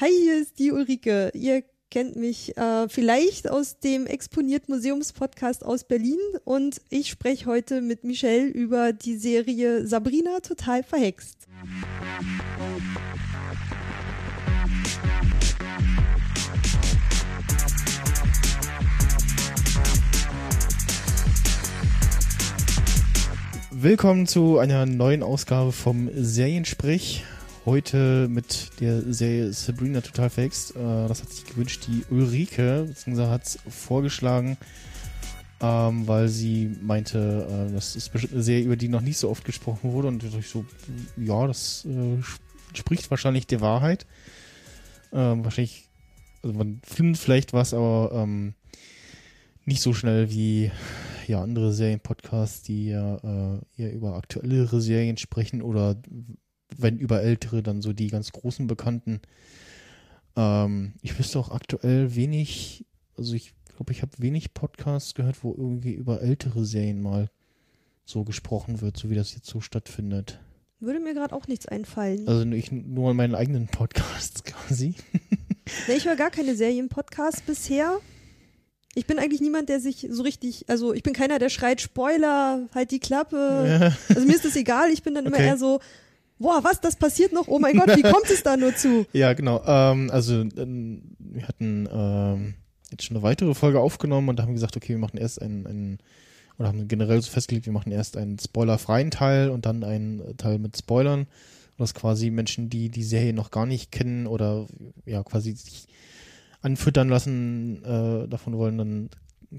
Hi, hier ist die Ulrike. Ihr kennt mich äh, vielleicht aus dem Exponiert Museums-Podcast aus Berlin und ich spreche heute mit Michelle über die Serie Sabrina total verhext. Willkommen zu einer neuen Ausgabe vom Seriensprech. Heute mit der Serie Sabrina total verhext. Äh, das hat sich gewünscht die Ulrike, beziehungsweise hat es vorgeschlagen, ähm, weil sie meinte, äh, das ist eine Serie, über die noch nicht so oft gesprochen wurde. Und ich so, ja, das äh, spricht wahrscheinlich der Wahrheit. Ähm, wahrscheinlich, also man findet vielleicht was, aber ähm, nicht so schnell wie ja andere Serienpodcasts, die ja äh, eher über aktuellere Serien sprechen oder wenn über ältere, dann so die ganz großen Bekannten. Ähm, ich wüsste auch aktuell wenig, also ich glaube, ich habe wenig Podcasts gehört, wo irgendwie über ältere Serien mal so gesprochen wird, so wie das jetzt so stattfindet. Würde mir gerade auch nichts einfallen. Also ich nur an meinen eigenen Podcasts quasi. nee, ich höre gar keine Serienpodcasts bisher. Ich bin eigentlich niemand, der sich so richtig, also ich bin keiner, der schreit Spoiler, halt die Klappe. Ja. Also mir ist das egal, ich bin dann immer okay. eher so, boah, was, das passiert noch? Oh mein Gott, wie kommt es da nur zu? Ja, genau. Ähm, also ähm, wir hatten ähm, jetzt schon eine weitere Folge aufgenommen und da haben wir gesagt, okay, wir machen erst einen, einen oder haben generell so festgelegt, wir machen erst einen spoilerfreien Teil und dann einen Teil mit Spoilern. Was quasi Menschen, die die Serie noch gar nicht kennen oder ja quasi sich anfüttern lassen äh, davon wollen, dann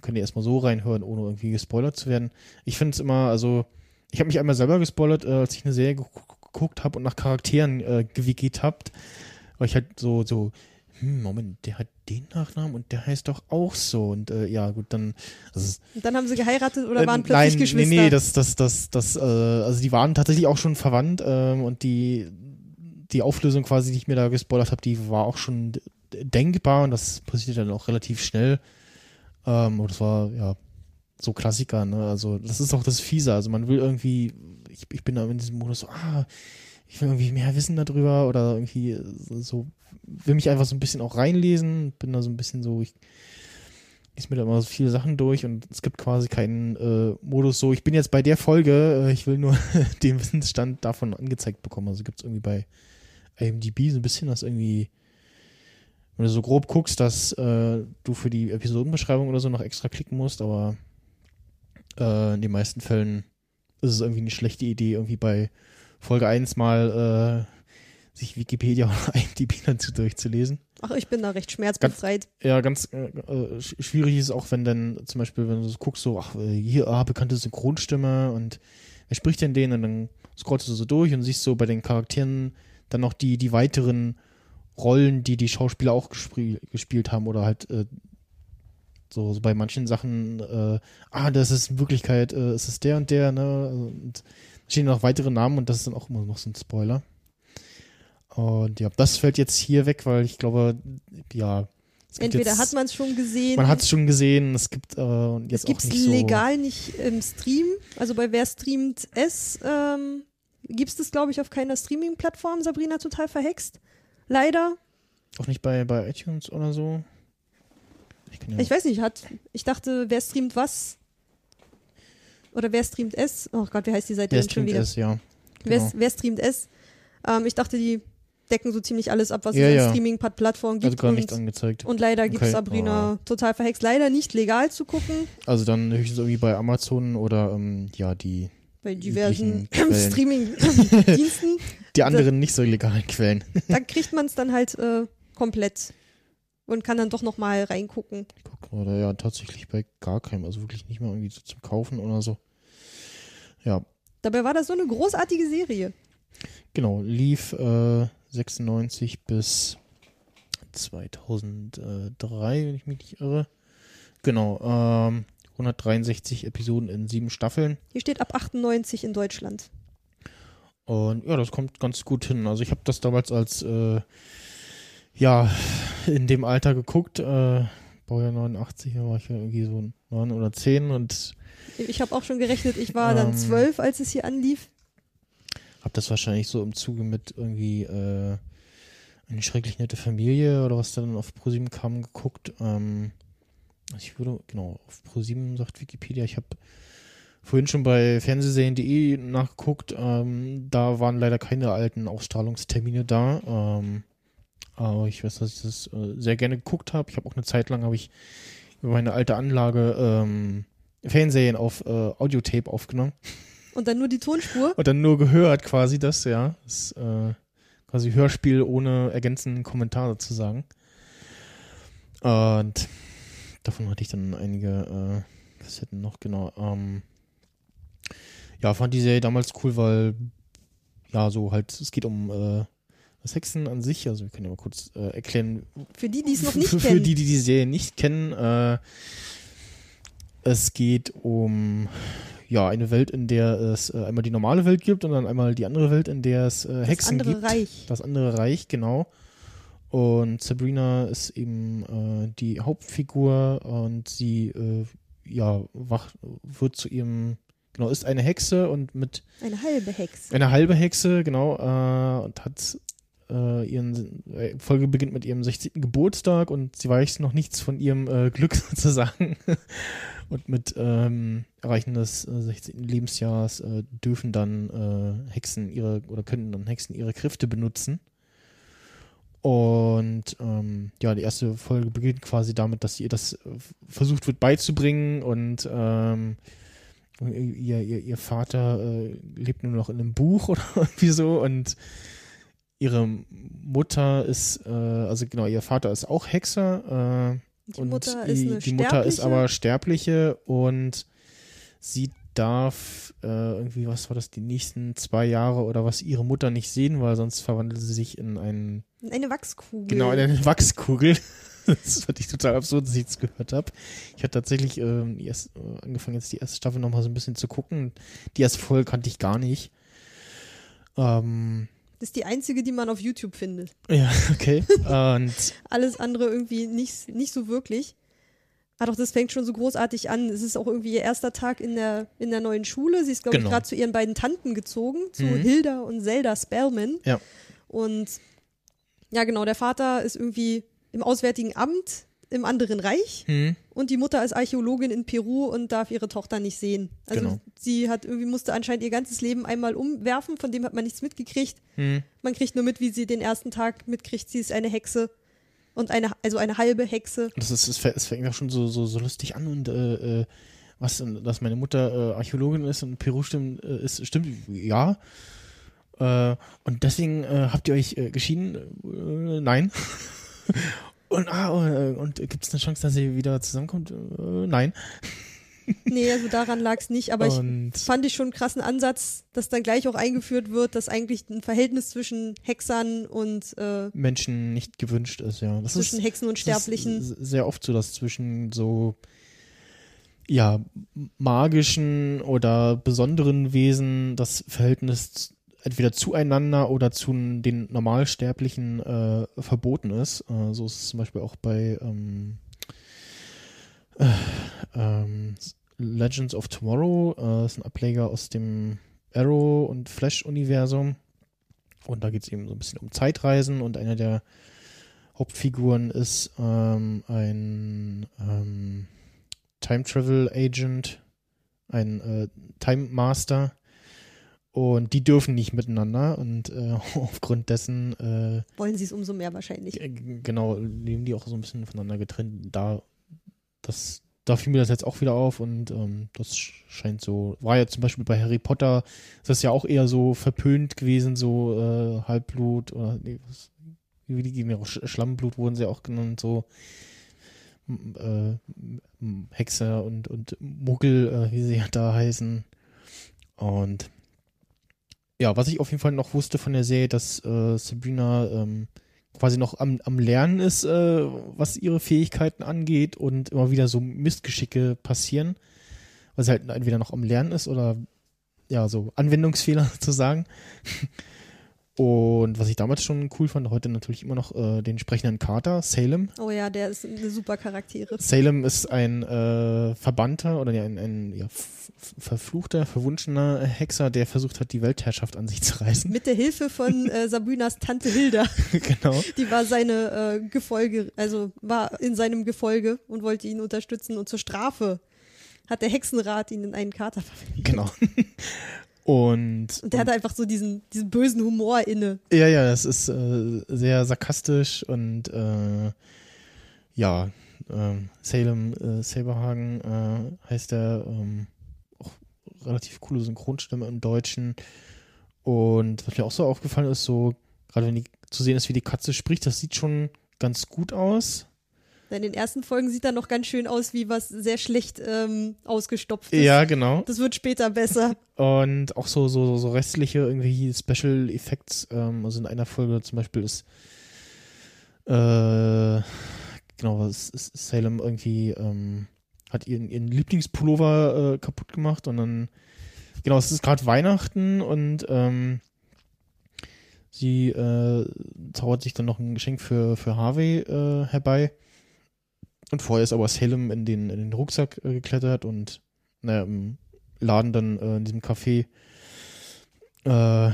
können die erstmal so reinhören, ohne irgendwie gespoilert zu werden. Ich finde es immer, also ich habe mich einmal selber gespoilert, äh, als ich eine Serie geguckt habe und nach Charakteren äh, gewickelt habt, weil ich halt so, so, hm, Moment, der hat den Nachnamen und der heißt doch auch so. Und äh, ja, gut, dann. Also, und dann haben sie geheiratet oder äh, waren plötzlich nein, Geschwister? Nee, nee, das, das, das, das, äh, also die waren tatsächlich auch schon verwandt ähm, und die, die Auflösung quasi, die ich mir da gespoilert habe, die war auch schon denkbar und das passiert dann auch relativ schnell. Ähm, und das war, ja, so Klassiker, ne? Also, das ist auch das Fiese. Also, man will irgendwie, ich, ich bin da in diesem Modus so, ah, ich will irgendwie mehr wissen darüber oder irgendwie so, will mich einfach so ein bisschen auch reinlesen, bin da so ein bisschen so, ich lese mir da immer so viele Sachen durch und es gibt quasi keinen äh, Modus so, ich bin jetzt bei der Folge, äh, ich will nur den Wissensstand davon angezeigt bekommen. Also gibt es irgendwie bei IMDb so ein bisschen das irgendwie wenn du so grob guckst, dass äh, du für die Episodenbeschreibung oder so noch extra klicken musst, aber äh, in den meisten Fällen ist es irgendwie eine schlechte Idee, irgendwie bei Folge 1 mal äh, sich Wikipedia oder IMDb dazu durchzulesen. Ach, ich bin da recht schmerzbefreit. Ganz, ja, ganz äh, äh schwierig ist auch, wenn dann zum Beispiel, wenn du so guckst, so, ach, äh, hier, ah, bekannte Synchronstimme und wer spricht denn den? Und dann scrollst du so durch und siehst so bei den Charakteren dann noch die, die weiteren Rollen, die die Schauspieler auch gespiel, gespielt haben oder halt äh, so, so, bei manchen Sachen, äh, ah, das ist in Wirklichkeit, äh, ist es der und der, ne? Und stehen noch weitere Namen und das ist dann auch immer noch so ein Spoiler. Und ja, das fällt jetzt hier weg, weil ich glaube, ja. Entweder jetzt, hat man es schon gesehen. Man hat es schon gesehen, es gibt äh, jetzt es auch nicht so. legal nicht im Stream. Also bei Wer streamt es ähm, gibt es das, glaube ich, auf keiner Streaming-Plattform, Sabrina total verhext. Leider. Auch nicht bei, bei iTunes oder so? Ich, ja ich weiß nicht, hat, ich dachte, wer streamt was? Oder wer streamt es? Oh Gott, wie heißt die Seite wer schon wieder? Es, ja. Genau. Wer, wer, streamt es? Ähm, ich dachte, die decken so ziemlich alles ab, was ja, es ja. Streaming-Plattformen also gibt. Also gar nicht angezeigt. Und leider okay. gibt es Sabrina oh. total verhext. Leider nicht legal zu gucken. Also dann höchstens irgendwie bei Amazon oder ähm, ja, die bei diversen Streaming-Diensten. Die anderen nicht so legalen Quellen. Da kriegt man es dann halt äh, komplett und kann dann doch nochmal reingucken. Ich gucke oder ja tatsächlich bei gar keinem, also wirklich nicht mal irgendwie so zum Kaufen oder so. Ja. Dabei war das so eine großartige Serie. Genau, lief äh, 96 bis 2003, wenn ich mich nicht irre. Genau, ähm, 163 Episoden in sieben Staffeln. Hier steht ab 98 in Deutschland. Und ja, das kommt ganz gut hin. Also ich habe das damals als äh, ja in dem Alter geguckt. Äh, Baujahr 89, da war ich ja irgendwie so neun oder zehn und ich habe auch schon gerechnet, ich war ähm, dann zwölf, als es hier anlief. Hab das wahrscheinlich so im Zuge mit irgendwie äh, eine schrecklich nette Familie oder was dann auf ProSieben kam, geguckt. Ähm, ich würde, genau, auf ProSieben sagt Wikipedia, ich habe vorhin schon bei Fernsehserien.de nachgeguckt. Ähm, da waren leider keine alten Ausstrahlungstermine da. Ähm, aber ich weiß, dass ich das äh, sehr gerne geguckt habe. Ich habe auch eine Zeit lang habe ich über meine alte Anlage ähm, Fernsehen auf äh, Audiotape aufgenommen. Und dann nur die Tonspur? Und dann nur gehört quasi das, ja. Das äh, quasi Hörspiel ohne ergänzenden Kommentar sozusagen. Und davon hatte ich dann einige äh, Kassetten noch, genau. Ähm, ja, fand die Serie damals cool, weil ja, so halt, es geht um äh, das Hexen an sich, also wir können ja mal kurz äh, erklären. Für die, die es noch nicht für, kennen. Für die, die die Serie nicht kennen, äh, es geht um ja eine Welt, in der es äh, einmal die normale Welt gibt und dann einmal die andere Welt, in der es äh, Hexen das andere gibt. Reich. Das andere Reich, genau. Und Sabrina ist eben äh, die Hauptfigur und sie äh, ja wach, wird zu ihrem genau ist eine Hexe und mit eine halbe Hexe. Eine halbe Hexe, genau äh, und hat äh, ihren äh, Folge beginnt mit ihrem 16. Geburtstag und sie weiß noch nichts von ihrem äh, Glück sozusagen. und mit ähm, Erreichen des 16. Lebensjahres äh, dürfen dann äh, Hexen ihre oder können dann Hexen ihre Kräfte benutzen. Und ähm, ja, die erste Folge beginnt quasi damit, dass ihr das äh, versucht wird beizubringen und ähm, ihr, ihr, ihr Vater äh, lebt nur noch in einem Buch oder irgendwie so und ihre Mutter ist, äh, also genau, ihr Vater ist auch Hexer. Äh, die und Mutter ist die, die Mutter ist aber Sterbliche und sie darf äh, irgendwie, was war das, die nächsten zwei Jahre oder was ihre Mutter nicht sehen, weil sonst verwandelt sie sich in einen, in eine Wachskugel. Genau, in eine Wachskugel. das fand ich total absurd, dass ich das gehört habe. Ich habe tatsächlich äh, erst, äh, angefangen, jetzt die erste Staffel nochmal so ein bisschen zu gucken. Die erste Folge kannte ich gar nicht. Ähm, das ist die einzige, die man auf YouTube findet. Ja, okay. Und Alles andere irgendwie nicht, nicht so wirklich. Ah, doch, das fängt schon so großartig an. Es ist auch irgendwie ihr erster Tag in der, in der neuen Schule. Sie ist, glaube genau. ich, gerade zu ihren beiden Tanten gezogen, zu mhm. Hilda und Zelda Spellman. Ja. Und ja, genau, der Vater ist irgendwie im Auswärtigen Amt im anderen Reich mhm. und die Mutter ist Archäologin in Peru und darf ihre Tochter nicht sehen. Also genau. sie hat irgendwie musste anscheinend ihr ganzes Leben einmal umwerfen, von dem hat man nichts mitgekriegt. Mhm. Man kriegt nur mit, wie sie den ersten Tag mitkriegt, sie ist eine Hexe und eine also eine halbe Hexe. Das ist es fängt auch schon so so, so lustig an und äh, äh was dass meine Mutter äh, Archäologin ist und Peru stimmt äh, ist stimmt ja. Äh, und deswegen äh, habt ihr euch geschieden? nein. Und, ah, und, und gibt es eine Chance, dass sie wieder zusammenkommt? Äh, nein. Nee, also daran lag es nicht, aber und ich fand ich schon einen krassen Ansatz, dass dann gleich auch eingeführt wird, dass eigentlich ein Verhältnis zwischen Hexern und äh, Menschen nicht gewünscht ist, ja. Das zwischen ist, Hexen und Sterblichen. sehr oft so, dass zwischen so ja, magischen oder besonderen Wesen das Verhältnis entweder zueinander oder zu den Normalsterblichen äh, verboten ist. Äh, so ist es zum Beispiel auch bei ähm, äh, ähm, Legends of Tomorrow. Äh, das ist ein Ableger aus dem Arrow- und Flash-Universum. Und da geht es eben so ein bisschen um Zeitreisen und einer der Hauptfiguren ist ähm, ein ähm, Time Travel Agent, ein äh, Time Master, und die dürfen nicht miteinander und äh, aufgrund dessen äh, wollen sie es umso mehr wahrscheinlich. Äh, genau, leben die auch so ein bisschen voneinander getrennt. Da, das, da fiel mir das jetzt auch wieder auf und ähm, das scheint so, war ja zum Beispiel bei Harry Potter, ist das ja auch eher so verpönt gewesen, so äh, Halbblut oder nee, was, wie die geben ja auch Schlammblut wurden sie auch genannt, so äh, Hexer und, und Muggel, äh, wie sie ja da heißen. Und ja, was ich auf jeden Fall noch wusste von der Serie, dass äh, Sabrina ähm, quasi noch am, am Lernen ist, äh, was ihre Fähigkeiten angeht und immer wieder so Mistgeschicke passieren, weil sie halt entweder noch am Lernen ist oder ja, so Anwendungsfehler zu sagen. Und was ich damals schon cool fand, heute natürlich immer noch äh, den sprechenden Kater, Salem. Oh ja, der ist eine super Charaktere. Salem ist ein äh, Verbannter oder ein, ein ja, verfluchter, verwunschener Hexer, der versucht hat, die Weltherrschaft an sich zu reißen. Mit der Hilfe von äh, Sabinas Tante Hilda. genau. Die war seine äh, Gefolge, also war in seinem Gefolge und wollte ihn unterstützen und zur Strafe hat der Hexenrat ihn in einen Kater verwendet. Genau. Und, und der hat einfach so diesen, diesen bösen Humor inne. Ja, ja, das ist äh, sehr sarkastisch und äh, ja, äh, Salem äh, Saberhagen äh, heißt er, ähm, auch relativ coole Synchronstimme im Deutschen. Und was mir auch so aufgefallen ist, so, gerade wenn die zu sehen ist, wie die Katze spricht, das sieht schon ganz gut aus. In den ersten Folgen sieht er noch ganz schön aus, wie was sehr schlecht ähm, ausgestopft ist. Ja, genau. Das wird später besser. Und auch so, so, so restliche irgendwie Special Effects. Ähm, also in einer Folge zum Beispiel ist äh, genau, was ist Salem irgendwie ähm, hat ihren, ihren Lieblingspullover äh, kaputt gemacht und dann genau, es ist gerade Weihnachten und ähm, sie äh, zaubert sich dann noch ein Geschenk für, für Harvey äh, herbei und vorher ist aber Salem in den, in den Rucksack äh, geklettert und naja, im Laden dann äh, in diesem Café äh,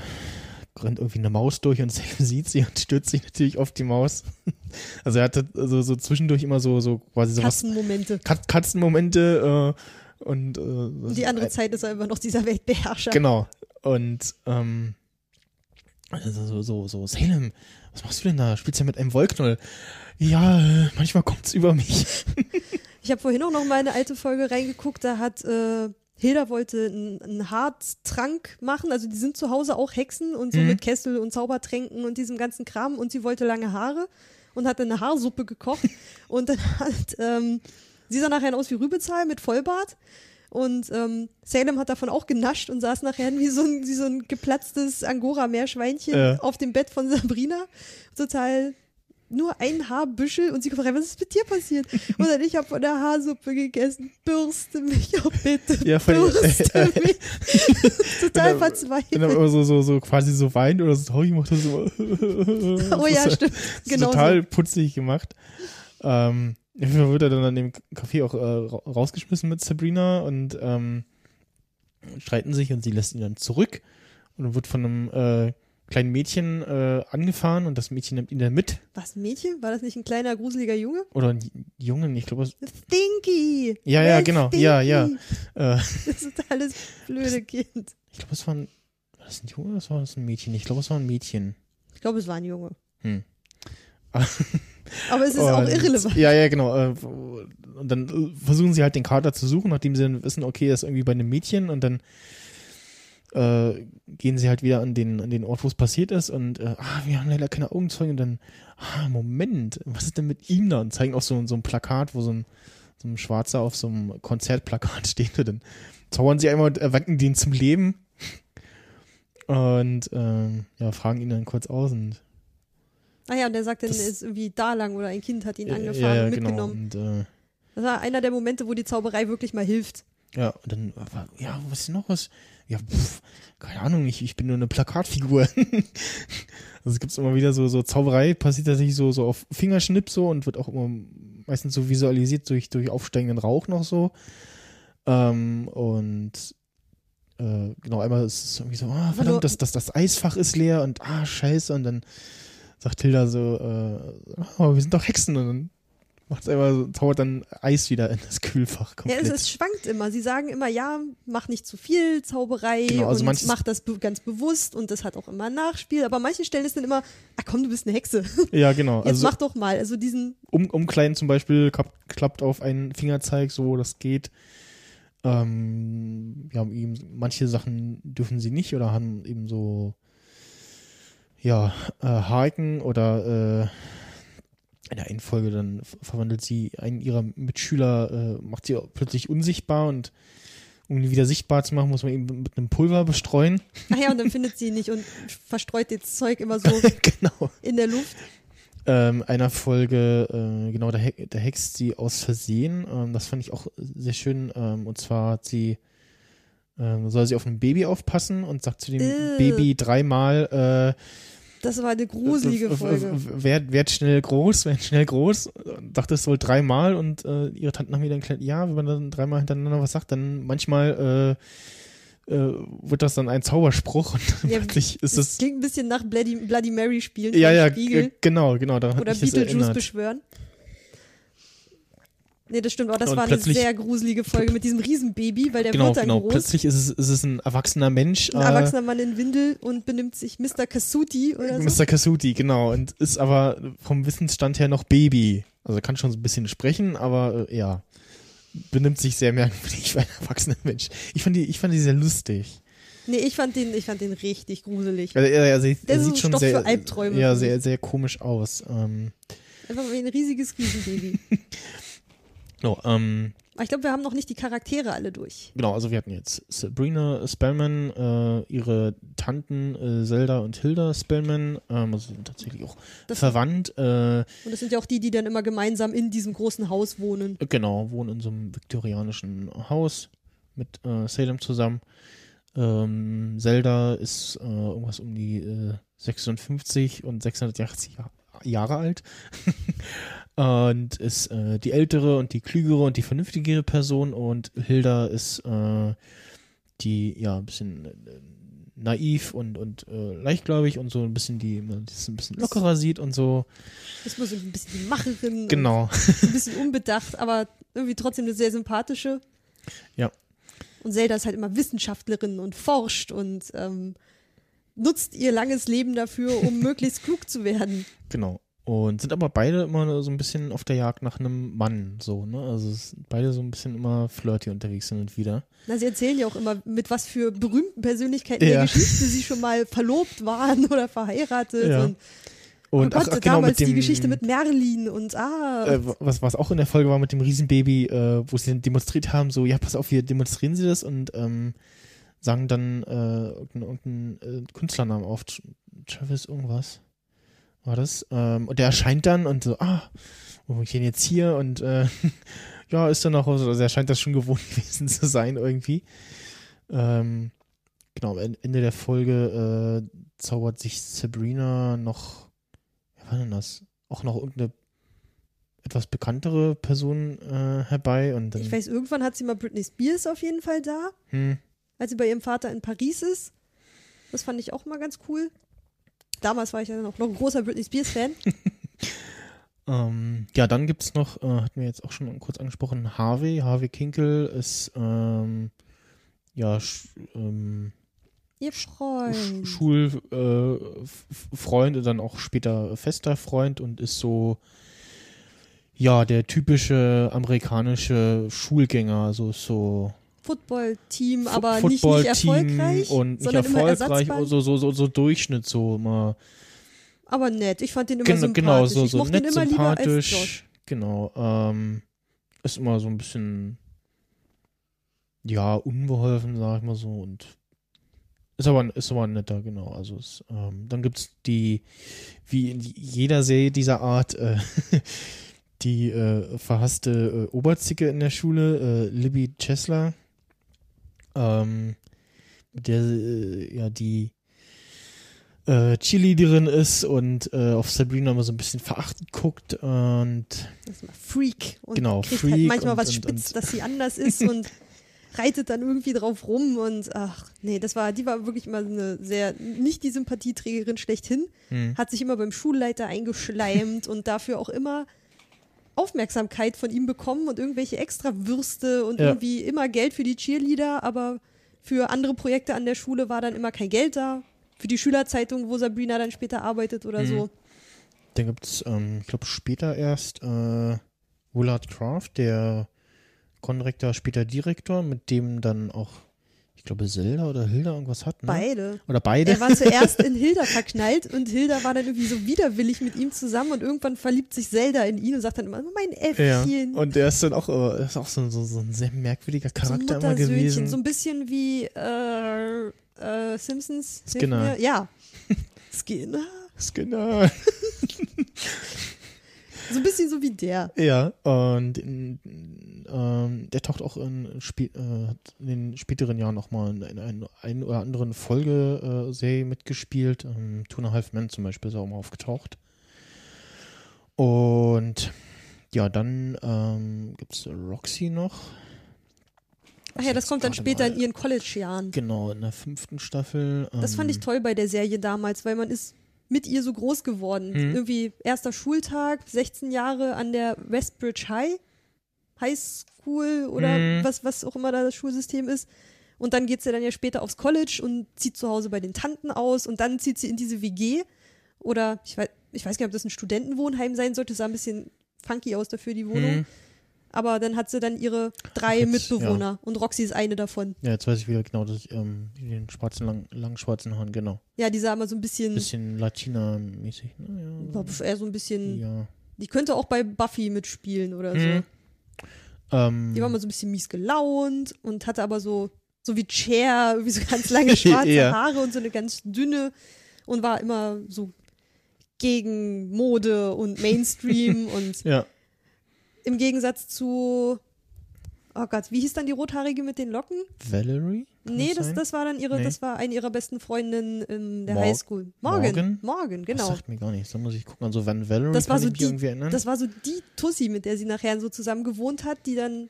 rennt irgendwie eine Maus durch und Salem sieht sie und stürzt sich natürlich auf die Maus. also er hatte also so zwischendurch immer so, so quasi so Katzenmomente. Kat Katzenmomente äh, und, äh, die andere Zeit ist er immer noch dieser Weltbeherrscher. Genau. Und ähm, also so, so, so, Salem, was machst du denn da? Spielst du ja mit einem Wollknoll? Ja, äh, manchmal kommt's über mich. ich habe vorhin auch noch mal eine alte Folge reingeguckt, da hat äh, Hilda wollte einen Harttrank machen, also die sind zu Hause auch Hexen und so mhm. mit Kessel und Zaubertränken und diesem ganzen Kram und sie wollte lange Haare und hat eine Haarsuppe gekocht und dann hat ähm, sie sah nachher aus wie Rübezahl mit Vollbart und ähm, Salem hat davon auch genascht und saß nachher wie so ein, wie so ein geplatztes Angora-Meerschweinchen äh. auf dem Bett von Sabrina. Total nur ein Haarbüschel und sie gefragt, was ist mit dir passiert? Und dann, ich habe von der Haarsuppe gegessen, bürste mich, oh bitte, ja, bürste äh, äh, mich. Total dann, verzweifelt. Und dann immer so, so, so quasi so weint oder so, ich macht das so. oh ja, stimmt. Genau total putzig gemacht. Ähm, auf wird er dann an dem Café auch äh, rausgeschmissen mit Sabrina und ähm, streiten sich und sie lässt ihn dann zurück und wird von einem äh, kleinen Mädchen äh, angefahren und das Mädchen nimmt ihn dann mit. Was, ein Mädchen? War das nicht ein kleiner, gruseliger Junge? Oder ein Junge, ich glaube. Stinky! Ja, ja, genau. Stinky. Ja, ja. Äh, das ist alles blöde Kind. Ich glaube, es war ein. War das ein Junge oder war das ein Mädchen? Ich glaube, es war ein Mädchen. Ich glaube, es war ein Junge. Hm. Aber es ist und, auch irrelevant. Ja, ja, genau. Äh, und dann versuchen sie halt den Kater zu suchen, nachdem sie dann wissen, okay, er ist irgendwie bei einem Mädchen und dann äh, gehen sie halt wieder an den, an den Ort, wo es passiert ist und äh, ah, wir haben leider keine Augenzeugen und dann, ah, Moment, was ist denn mit ihm da? Und zeigen auch so, so ein Plakat, wo so ein, so ein Schwarzer auf so einem Konzertplakat steht und dann zaubern sie einmal und erwecken den zum Leben und äh, ja, fragen ihn dann kurz aus und Ah ja, und der sagt dann, er ist irgendwie da lang oder ein Kind hat ihn angefahren ja, ja, und genau. mitgenommen. Genau. Und, äh, das war einer der Momente, wo die Zauberei wirklich mal hilft. Ja, und dann, ja, was ist noch was? Ja, pff, keine Ahnung, ich, ich bin nur eine Plakatfigur. also es gibt immer wieder so, so Zauberei, passiert tatsächlich so, so auf Fingerschnipp so und wird auch immer meistens so visualisiert durch, durch aufsteigenden Rauch noch so. Ähm, und äh, genau, einmal ist es irgendwie so, ah, verdammt, das, das, das Eisfach ist leer und ah, scheiße, und dann sagt Hilda so, äh, oh, wir sind doch Hexen und dann macht es einfach so, zaubert dann Eis wieder in das Kühlfach. Komplett. Ja, es, es, schwankt immer. Sie sagen immer, ja, mach nicht zu viel Zauberei genau, also und mach das be ganz bewusst und das hat auch immer ein Nachspiel. Aber manche stellen es dann immer, ah komm, du bist eine Hexe. Ja, genau. Jetzt also, mach doch mal. Also diesen. Um, umkleiden zum Beispiel klappt auf einen Fingerzeig, so das geht. Ähm, ja, eben, manche Sachen dürfen sie nicht oder haben eben so ja, äh, Haken oder äh, in der einen Folge dann verwandelt sie einen ihrer Mitschüler, äh, macht sie plötzlich unsichtbar und um ihn wieder sichtbar zu machen, muss man ihn mit einem Pulver bestreuen. Ach ja, und dann findet sie ihn nicht und verstreut das Zeug immer so genau. in der Luft. Ähm, einer Folge, äh, genau, da, da hext sie aus Versehen. Ähm, das fand ich auch sehr schön. Ähm, und zwar hat sie, ähm, soll sie auf ein Baby aufpassen und sagt zu dem Ew. Baby dreimal, äh, Das war eine gruselige Folge. Werd, werd schnell groß, werd schnell groß. Dachte es wohl dreimal und äh, ihre Tanten haben mir dann erklärt, ja, wenn man dann dreimal hintereinander was sagt, dann manchmal äh, äh, wird das dann ein Zauberspruch und dann Ja, plötzlich ist das es. klingt ein bisschen nach Bloody, Bloody Mary spielen. Ja, ja, genau, genau. Oder Beetlejuice beschwören. Nee, das stimmt auch. Das Und war eine sehr gruselige Folge mit diesem Riesenbaby, weil der Genau, wird dann genau. groß. Plötzlich ist es, ist es ein erwachsener Mensch. ein erwachsener Mann in Windel und benimmt sich Mr. Kasuti oder so. Mr. Kasuti, genau. Und ist aber vom Wissensstand her noch Baby. Also kann schon so ein bisschen sprechen, aber äh, ja. Benimmt sich sehr merkwürdig wie ein erwachsener Mensch. Ich fand die, ich fand die sehr lustig. Nee, ich fand den, ich fand den richtig gruselig. Also, er, er, sieht- Der er sieht schon Stoff sehr, für Albträume ja, für sehr, sehr komisch aus. Ähm, Einfach wie ein riesiges Riesenbaby. no, ähm, ich glaube, wir haben noch nicht die Charaktere alle durch. genau, also wir hatten jetzt Sabrina Spellman, äh, ihre Tanten äh, Zelda und Hilda Spellman, ähm, also sind tatsächlich auch Das- verwandt. Äh, Und das sind ja auch die, die dann immer gemeinsam in diesem großen Haus wohnen. Genau, wohnen in so einem viktorianischen Haus mit äh, Salem zusammen. Ähm, Zelda ist äh, irgendwas um die äh, 56 und 680 Jahr, Jahre alt. und ist äh, die ältere und die klügere und die vernünftigere Person. Und Hilda ist äh, die, ja, ein bisschen äh, naiv und, und äh, leichtgläubig und so ein bisschen die, die es ein bisschen lockerer sieht und so. Das muss so ein bisschen die Macherin. Genau. Ein bisschen unbedacht, aber irgendwie trotzdem eine sehr sympathische. Ja. Und Zelda ist halt immer Wissenschaftlerin und forscht und ähm, nutzt ihr langes Leben dafür, um möglichst klug zu werden. Genau. Und sind aber beide immer so ein bisschen auf der Jagd nach einem Mann, so, ne? Also sind beide so ein bisschen immer flirty unterwegs hin und wieder. Na, sie erzählen ja auch immer, mit was für berühmten Persönlichkeiten Ja. der Geschichte sie schon mal verlobt waren oder verheiratet. Ja. Und, Und oh Gott, ach, ach, genau, damals dem, die Geschichte mit Merlin und ah. äh, was, was auch in der Folge war mit dem Riesenbaby, äh, wo sie dann demonstriert haben, so, ja, pass auf, wir demonstrieren sie das und ähm, sagen dann äh, irgendeinen, irgendeinen äh, Künstlernamen auf, Tr- Travis irgendwas. War das? Ähm, und der erscheint dann und so, ah, wo bin ich denn jetzt hier? Und äh, ja, ist dann nach Hause. Also er scheint das schon gewohnt gewesen zu sein irgendwie. Ähm, genau, am En- Ende der Folge äh, zaubert sich Sabrina noch, wer war denn das? Auch noch irgendeine etwas bekanntere Person äh, herbei und dann, ich weiß, irgendwann hat sie mal Britney Spears auf jeden Fall da, hm, als sie bei ihrem Vater in Paris ist. Das fand ich auch mal ganz cool. Damals war ich ja noch, noch ein großer Britney Spears-Fan. ähm, ja, dann gibt's noch, äh, hatten wir jetzt auch schon kurz angesprochen, Harvey. Harvey Kinkel ist ähm, ja ähm, Ihr Freund. Schulfreund äh, und dann auch später fester Freund und ist so ja der typische amerikanische Schulgänger, also so Football-Team, aber nicht, nicht Footballteam erfolgreich, und nicht erfolgreich, so, so, so, so Durchschnitt, so immer Aber nett. Ich fand den immer Gen sympathisch. genau, so, so nett, sympathisch, genau, ähm, ist immer so ein bisschen ja, unbeholfen, sag ich mal so und ist aber, ist aber ein netter, genau. Also es, ähm, dann gibt's die, wie in jeder Serie dieser Art, äh, die äh, verhasste äh, Oberzicke in der Schule, äh, Libby Chesler, ähm, der äh, ja die äh, Cheerleaderin ist und äh, auf Sabrina immer so ein bisschen verachtend guckt und Das ist mal Freak. Und Genau, kriegt Freak halt manchmal und- was und- spitz, und- dass sie anders ist und reitet dann irgendwie drauf rum und ach, nee, das war, die war wirklich immer eine sehr, nicht die Sympathieträgerin schlechthin, hm, hat sich immer beim Schulleiter eingeschleimt und dafür auch immer Aufmerksamkeit von ihm bekommen und irgendwelche extra Würste und Ja. irgendwie immer Geld für die Cheerleader, aber für andere Projekte an der Schule war dann immer kein Geld da. Für die Schülerzeitung, wo Sabrina dann später arbeitet oder Mhm. so. dann gibt's, ähm, ich glaube später erst äh, Willard Kraft, der Konrektor, später Direktor, mit dem dann auch, glaube Zelda oder Hilda irgendwas hat, ne? Beide. Oder beide? Er war zuerst in Hilda verknallt und Hilda war dann irgendwie so widerwillig mit ihm zusammen und irgendwann verliebt sich Zelda in ihn und sagt dann immer, mein Ja, Äffchen. und der ist dann auch, äh, ist auch so, so, so ein sehr merkwürdiger so Charakter immer Muttersöhnchen, gewesen. so ein bisschen wie äh, äh, Simpsons. Skinner. Ja. Skinner. Skinner. So ein bisschen so wie der. Ja, und ähm, der taucht auch in, äh, in den späteren Jahren nochmal in, in einer ein oder anderen Folge-Serie äh, mitgespielt. Ähm, Two and a Half Men zum Beispiel ist auch mal aufgetaucht. Und ja, dann ähm, gibt es Roxy noch. Ach ja, das kommt dann später in ihren College-Jahren. Genau, in der fünften Staffel. Ähm, das fand ich ähm, toll bei der Serie damals, weil man ist mit ihr so groß geworden. Mhm. Irgendwie erster Schultag, 16 Jahre an der Westbridge High, High School oder mhm. was, was auch immer da das Schulsystem ist. Und dann geht sie dann ja später aufs College und zieht zu Hause bei den Tanten aus und dann zieht sie in diese WG. Oder ich weiß, ich weiß gar nicht, ob das ein Studentenwohnheim sein sollte, sah ein bisschen funky aus dafür, die Wohnung. Mhm. Aber dann hat sie dann ihre drei jetzt, Mitbewohner ja. und Roxy ist eine davon. Ja, jetzt weiß ich wieder genau, dass ich, ähm, den schwarzen, lang, langen schwarzen Haaren, genau. Ja, die sah immer so ein bisschen. Bisschen Latina-mäßig. Ne? Ja. Eher so ein bisschen. Ja. Die könnte auch bei Buffy mitspielen oder so. Hm. Ähm, die war immer so ein bisschen mies gelaunt und hatte aber so, so wie Cher, irgendwie so ganz lange schwarze ja. Haare und so eine ganz dünne und war immer so gegen Mode und Mainstream und ja. Im Gegensatz zu Oh Gott, wie hieß dann die rothaarige mit den Locken? Valerie? nee, das, das war dann ihre, nee. das war eine ihrer besten Freundinnen in der Mor Highschool. Morgan. Morgan. Morgan, genau. Das sagt mir gar nichts. Da muss ich gucken. Also wenn Valerie das war so die, Das war so die Tussi, mit der sie nachher so zusammen gewohnt hat, die dann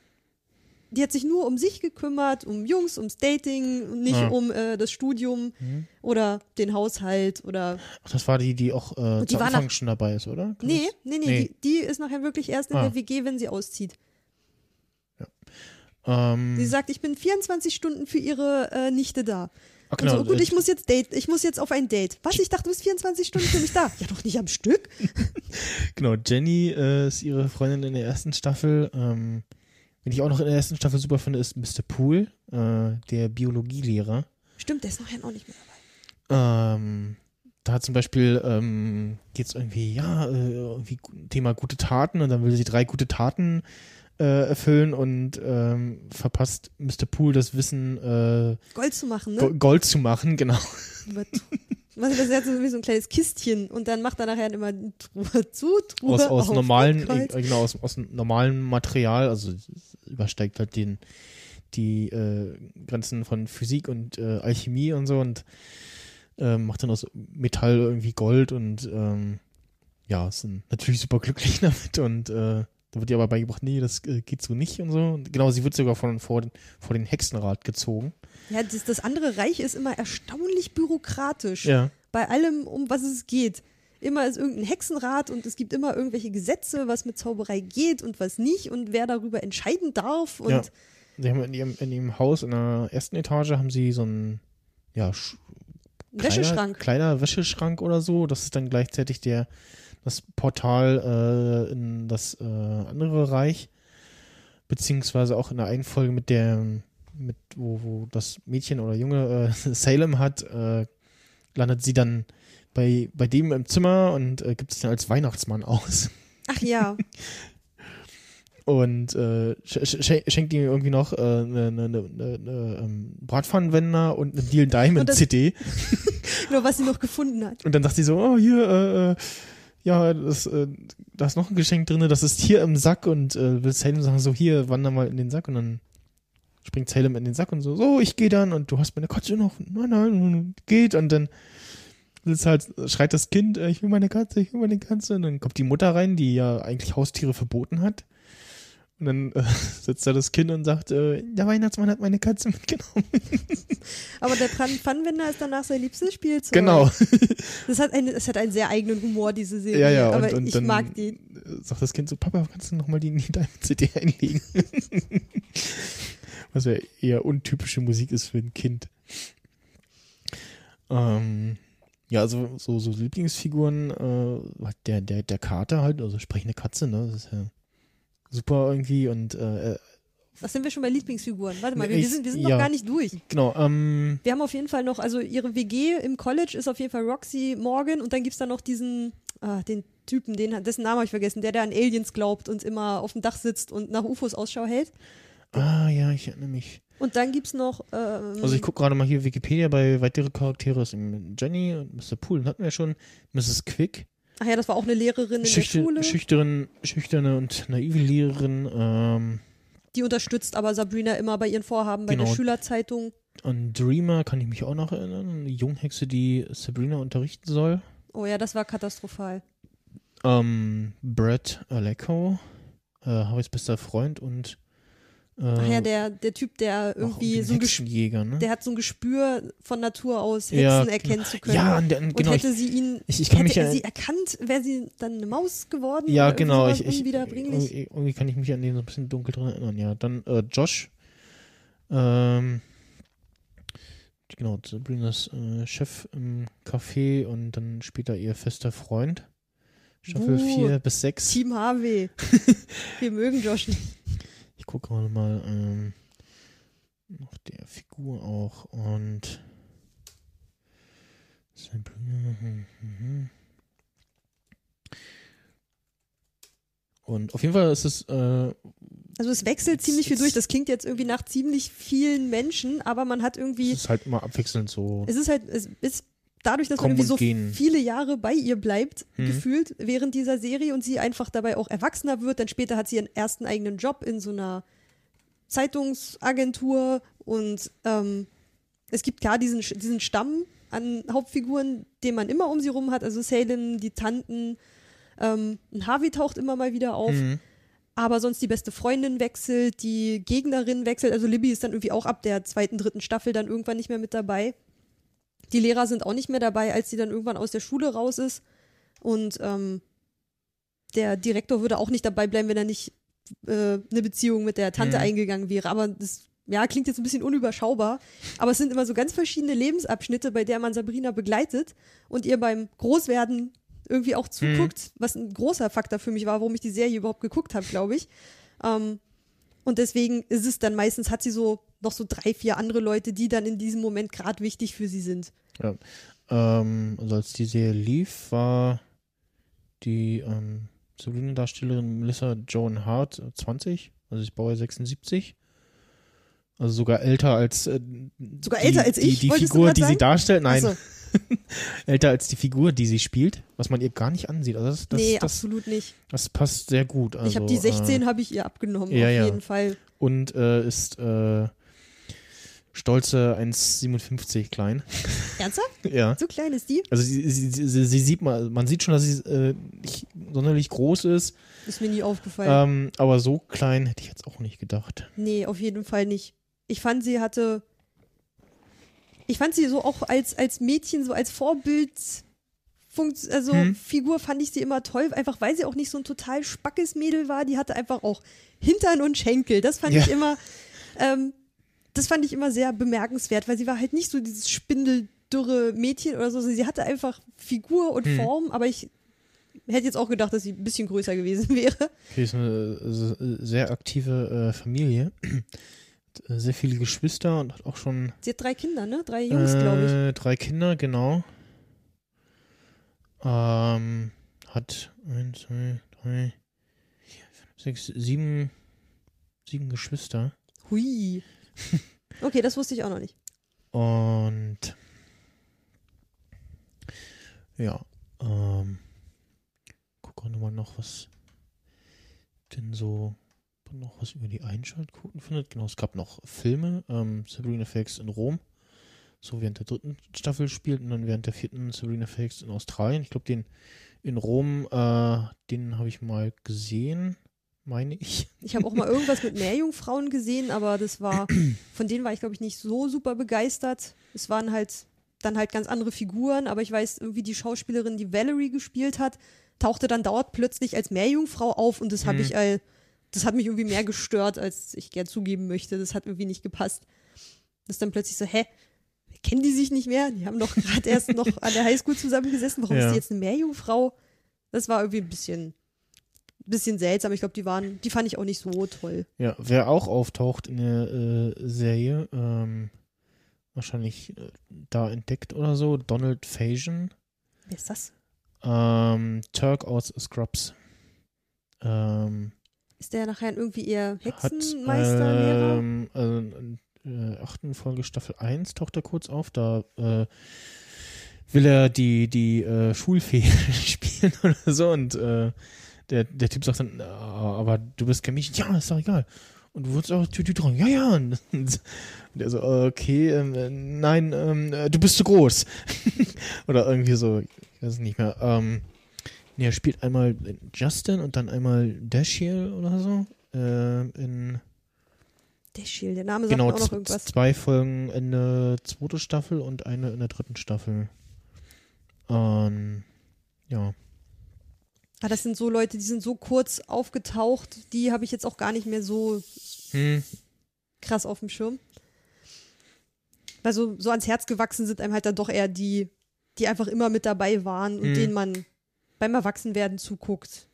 die hat sich nur um sich gekümmert, um Jungs, ums Dating und nicht ja. um äh, das Studium mhm. oder den Haushalt oder. Ach, das war die, die auch äh, die Anfang schon dabei ist, oder? Kann nee, nee, nee, nee. Die, die, ist nachher wirklich erst in ah. der WG, wenn sie auszieht. Ja. Ähm. Sie sagt, ich bin 24 Stunden für ihre äh, Nichte da. Ach, genau. So, gut, ich muss jetzt Date, ich muss jetzt auf ein Date. Was? Ich dachte, du bist 24 Stunden für mich da. Ja, doch nicht am Stück. genau, Jenny äh, ist ihre Freundin in der ersten Staffel. Ähm, Wen ich auch noch in der ersten Staffel super finde, ist Mr. Poole, äh, der Biologielehrer. Stimmt, der ist nachher auch nicht mehr dabei. Ähm, da zum Beispiel ähm, geht es irgendwie, ja, äh, irgendwie Thema gute Taten und dann will sie drei gute Taten äh, erfüllen und ähm, verpasst Mr. Poole das Wissen, äh, Gold zu machen, ne? Gold zu machen, genau. Was ist das jetzt so wie so ein kleines Kistchen und dann macht er nachher immer Truhe zu, Truhe aus, aus auf, normalen, genau, aus, aus normalem Material, also übersteigt halt den, die äh, Grenzen von Physik und äh, Alchemie und so und äh, macht dann aus Metall irgendwie Gold und ähm, ja, sind natürlich super glücklich damit und äh, wird ihr aber beigebracht, nee, das äh, geht so nicht und so. Und genau, sie wird sogar von, vor, den, vor den Hexenrat gezogen. Ja, das, das andere Reich ist immer erstaunlich bürokratisch. Ja. Bei allem, um was es geht. Immer ist irgendein Hexenrat und es gibt immer irgendwelche Gesetze, was mit Zauberei geht und was nicht und wer darüber entscheiden darf. Und ja. Sie haben in ihrem, in ihrem Haus in der ersten Etage haben sie so einen ja, kleiner, Wäscheschrank. Kleiner Wäscheschrank oder so. Das ist dann gleichzeitig der, das Portal äh, in das äh, andere Reich. Beziehungsweise auch in der einen Folge mit der mit, wo, wo das Mädchen oder Junge äh, Salem hat, äh, landet sie dann bei, bei dem im Zimmer und äh, gibt sich dann als Weihnachtsmann aus. Ach ja. und äh, sch schenkt ihm irgendwie noch eine, eine, eine, eine ähm, Bratpfannenwender und eine Deal Diamond CD. Nur was sie noch gefunden hat. Und dann sagt sie so, oh, hier, äh, äh ja, das, äh, da ist noch ein Geschenk drin, das ist hier im Sack und äh, will Salem sagen, so, hier, wander mal in den Sack und dann springt Salem in den Sack und so, so, ich gehe dann und du hast meine Katze noch, nein, nein, geht und dann ist halt, schreit das Kind, äh, ich will meine Katze, ich will meine Katze und dann kommt die Mutter rein, die ja eigentlich Haustiere verboten hat und dann äh, sitzt da das Kind und sagt, äh, der Weihnachtsmann hat meine Katze mitgenommen. Aber der Pfannenwender ist danach sein liebstes Spielzeug. Genau. Das hat, eine, das hat einen sehr eigenen Humor, diese Serie. Ja, ja, aber und, und ich dann mag die. Sagt das Kind so, Papa, kannst du nochmal die in deine CD einlegen? Was ja eher untypische Musik ist für ein Kind. Ähm, ja, also so, so Lieblingsfiguren, äh, der, der, der Kater halt, also sprechende Katze, ne? Das ist ja super irgendwie und äh, was sind wir schon bei Lieblingsfiguren? Warte mal, wir, wir sind, wir sind ja, noch gar nicht durch. Genau. Ähm, wir haben auf jeden Fall noch, also ihre WG im College ist auf jeden Fall Roxy Morgan und dann gibt es da noch diesen, ah, den Typen, den, dessen Namen habe ich vergessen, der, der an Aliens glaubt und immer auf dem Dach sitzt und nach UFOs Ausschau hält. Ah, ja, ich erinnere mich. Und dann gibt es noch. Ähm, also, ich gucke gerade mal hier Wikipedia bei weitere Charaktere. Ist Jenny und Mr. Poole hatten wir schon. Mrs. Quick. Ach ja, das war auch eine Lehrerin in Schüchter, der Schule. Schüchtern, schüchterne und naive Lehrerin. Ähm, die unterstützt aber Sabrina immer bei ihren Vorhaben bei Genau. der Schülerzeitung. an Dreamer kann ich mich auch noch erinnern. Eine Junghexe, die Sabrina unterrichten soll. Oh ja, das war katastrophal. Ähm, Brett Alecko, äh, Harrys bester Freund und Ach ja, der, der Typ, der auch irgendwie so ein Gespür, ne? der hat so ein Gespür von Natur aus, Hexen Ja, erkennen zu können. Ja, der, Und genau. Ich, hätte sie ihn, ich, ich hätte er sie erkannt, wäre sie dann eine Maus geworden? ja, irgendwie genau. Ich, ich, irgendwie, irgendwie kann ich mich an den so ein bisschen dunkel dran erinnern, ja. Dann äh, Josh, ähm, genau, Sabrinas äh, Chef im Café und dann später ihr fester Freund. Staffel Buh. 4 bis 6. Team HW. Wir mögen Josh nicht. Ich gucke gerade mal ähm, nach der Figur auch und. Und auf jeden Fall ist es äh, Also es wechselt ziemlich viel durch. Das klingt jetzt irgendwie nach ziemlich vielen Menschen, aber man hat es irgendwie, ist halt immer abwechselnd so. es ist halt, es ist dadurch, dass man irgendwie so gehen. viele Jahre bei ihr bleibt, Mhm. gefühlt während dieser Serie und sie einfach dabei auch erwachsener wird. Dann später hat sie ihren ersten eigenen Job in so einer Zeitungsagentur und ähm, es gibt klar diesen, diesen Stamm an Hauptfiguren, den man immer um sie rum hat. Also Salem, die Tanten, ähm, ein Harvey taucht immer mal wieder auf. Mhm. aber sonst die beste Freundin wechselt, die Gegnerin wechselt. Also Libby ist dann irgendwie auch ab der zweiten, dritten Staffel dann irgendwann nicht mehr mit dabei. Die Lehrer sind auch nicht mehr dabei, als sie dann irgendwann aus der Schule raus ist. Und ähm, der Direktor würde auch nicht dabei bleiben, wenn er nicht äh, eine Beziehung mit der Tante Mhm. eingegangen wäre. Aber das ja, klingt jetzt ein bisschen unüberschaubar. Aber es sind immer so ganz verschiedene Lebensabschnitte, bei der man Sabrina begleitet und ihr beim Großwerden irgendwie auch zuguckt, was ein großer Faktor für mich war, warum ich die Serie überhaupt geguckt habe, glaube ich. Ähm, und deswegen ist es dann meistens, hat sie so noch so drei, vier andere Leute, die dann in diesem Moment gerade wichtig für sie sind. Ähm, also als die Serie lief, war die ähm, Sabrina-Darstellerin Melissa Joan Hart äh, 20, also ich baue 76. Also sogar älter als äh, Sogar die, älter als die, ich, die du Figur, die sie sagen? darstellt. Nein, Achso, älter als die Figur, die sie spielt, was man ihr gar nicht ansieht. Also das, das, nee, das, absolut nicht. das passt sehr gut. Also, ich habe die Äh, 16 habe ich ihr abgenommen, ja, auf ja. jeden Fall. und äh, ist äh, stolze 1,57 klein. Ernsthaft? ja. So klein ist die? Also sie, sie, sie, sie sieht mal, man sieht schon, dass sie äh, nicht sonderlich groß ist, Ist mir nie aufgefallen. ähm, aber so klein hätte ich jetzt auch nicht gedacht. Nee, auf jeden Fall nicht. Ich fand, sie hatte. Ich fand sie so auch als, als Mädchen, so als Vorbild. Funkt, also Hm. Figur fand ich sie immer toll, einfach weil sie auch nicht so ein total spackes Mädel war. Die hatte einfach auch Hintern und Schenkel. Das fand Ja. ich immer, ähm, das fand ich immer sehr bemerkenswert, weil sie war halt nicht so dieses spindeldürre Mädchen oder so. Sie hatte einfach Figur und Hm. Form, aber ich hätte jetzt auch gedacht, dass sie ein bisschen größer gewesen wäre. Okay, ist eine äh, sehr aktive äh, Familie. Äh, Sehr viele Geschwister und hat auch schon Sie hat drei Kinder, ne? Drei Jungs, glaube ich. äh, drei Kinder, genau. Ähm, hat eins, zwei, drei, vier, fünf, sechs, sieben, sieben Geschwister. Hui. Okay, das wusste ich auch noch nicht. Und ja, ähm, guck auch nochmal noch, was denn so noch was über die Einschaltquoten findet. Genau, es gab noch Filme, ähm, Sabrina Fakes in Rom, so während der dritten Staffel spielt und dann während der vierten Sabrina Fakes in Australien. Ich glaube, den in Rom, äh, den habe ich mal gesehen, meine ich. Ich habe auch mal irgendwas mit Meerjungfrauen gesehen, aber das war, von denen war ich, glaube ich, nicht so super begeistert. Es waren halt dann halt ganz andere Figuren, aber ich weiß, irgendwie die Schauspielerin, die Valerie gespielt hat, tauchte dann dauernd plötzlich als Meerjungfrau auf und das habe Mhm. ich all, das hat mich irgendwie mehr gestört, als ich gern zugeben möchte. Das hat irgendwie nicht gepasst. Das ist dann plötzlich so, hä? Kennen die sich nicht mehr? Die haben doch gerade erst noch an der Highschool zusammengesessen. Warum Ja. ist die jetzt eine Meerjungfrau? Das war irgendwie ein bisschen, bisschen seltsam. Ich glaube, die waren, die fand ich auch nicht so toll. Ja, wer auch auftaucht in der äh, Serie, ähm, wahrscheinlich äh, da entdeckt oder so, Donald Faison, Wer ist das? ähm, Turk aus Scrubs. Ähm, Ist der nachher irgendwie eher hat Hexenmeister, ähm, also in äh, achten Folge Staffel 1 taucht er kurz auf, da äh, will er die, die äh, Schulfee spielen oder so und äh, der, der Typ sagt dann, aber du bist kein Mädchen. Ja, ist doch egal. Und du wurdest auch Tütü dran. Ja, ja. Und der so, okay, ähm, äh, nein, ähm, äh, du bist zu groß. oder irgendwie so, ich weiß es nicht mehr. Ähm, nee, er spielt einmal Justin und dann einmal Dashiell oder so. Äh, in Dashiell, der Name sagt genau, auch noch irgendwas. zwei Folgen in der zweiten Staffel und eine in der dritten Staffel. Ähm, ja. Ah, das sind so Leute, die sind so kurz aufgetaucht, die habe ich jetzt auch gar nicht mehr so hm. krass auf dem Schirm. Weil so, so ans Herz gewachsen sind einem halt dann doch eher die, die einfach immer mit dabei waren und hm. denen man beim Erwachsenwerden zuguckt.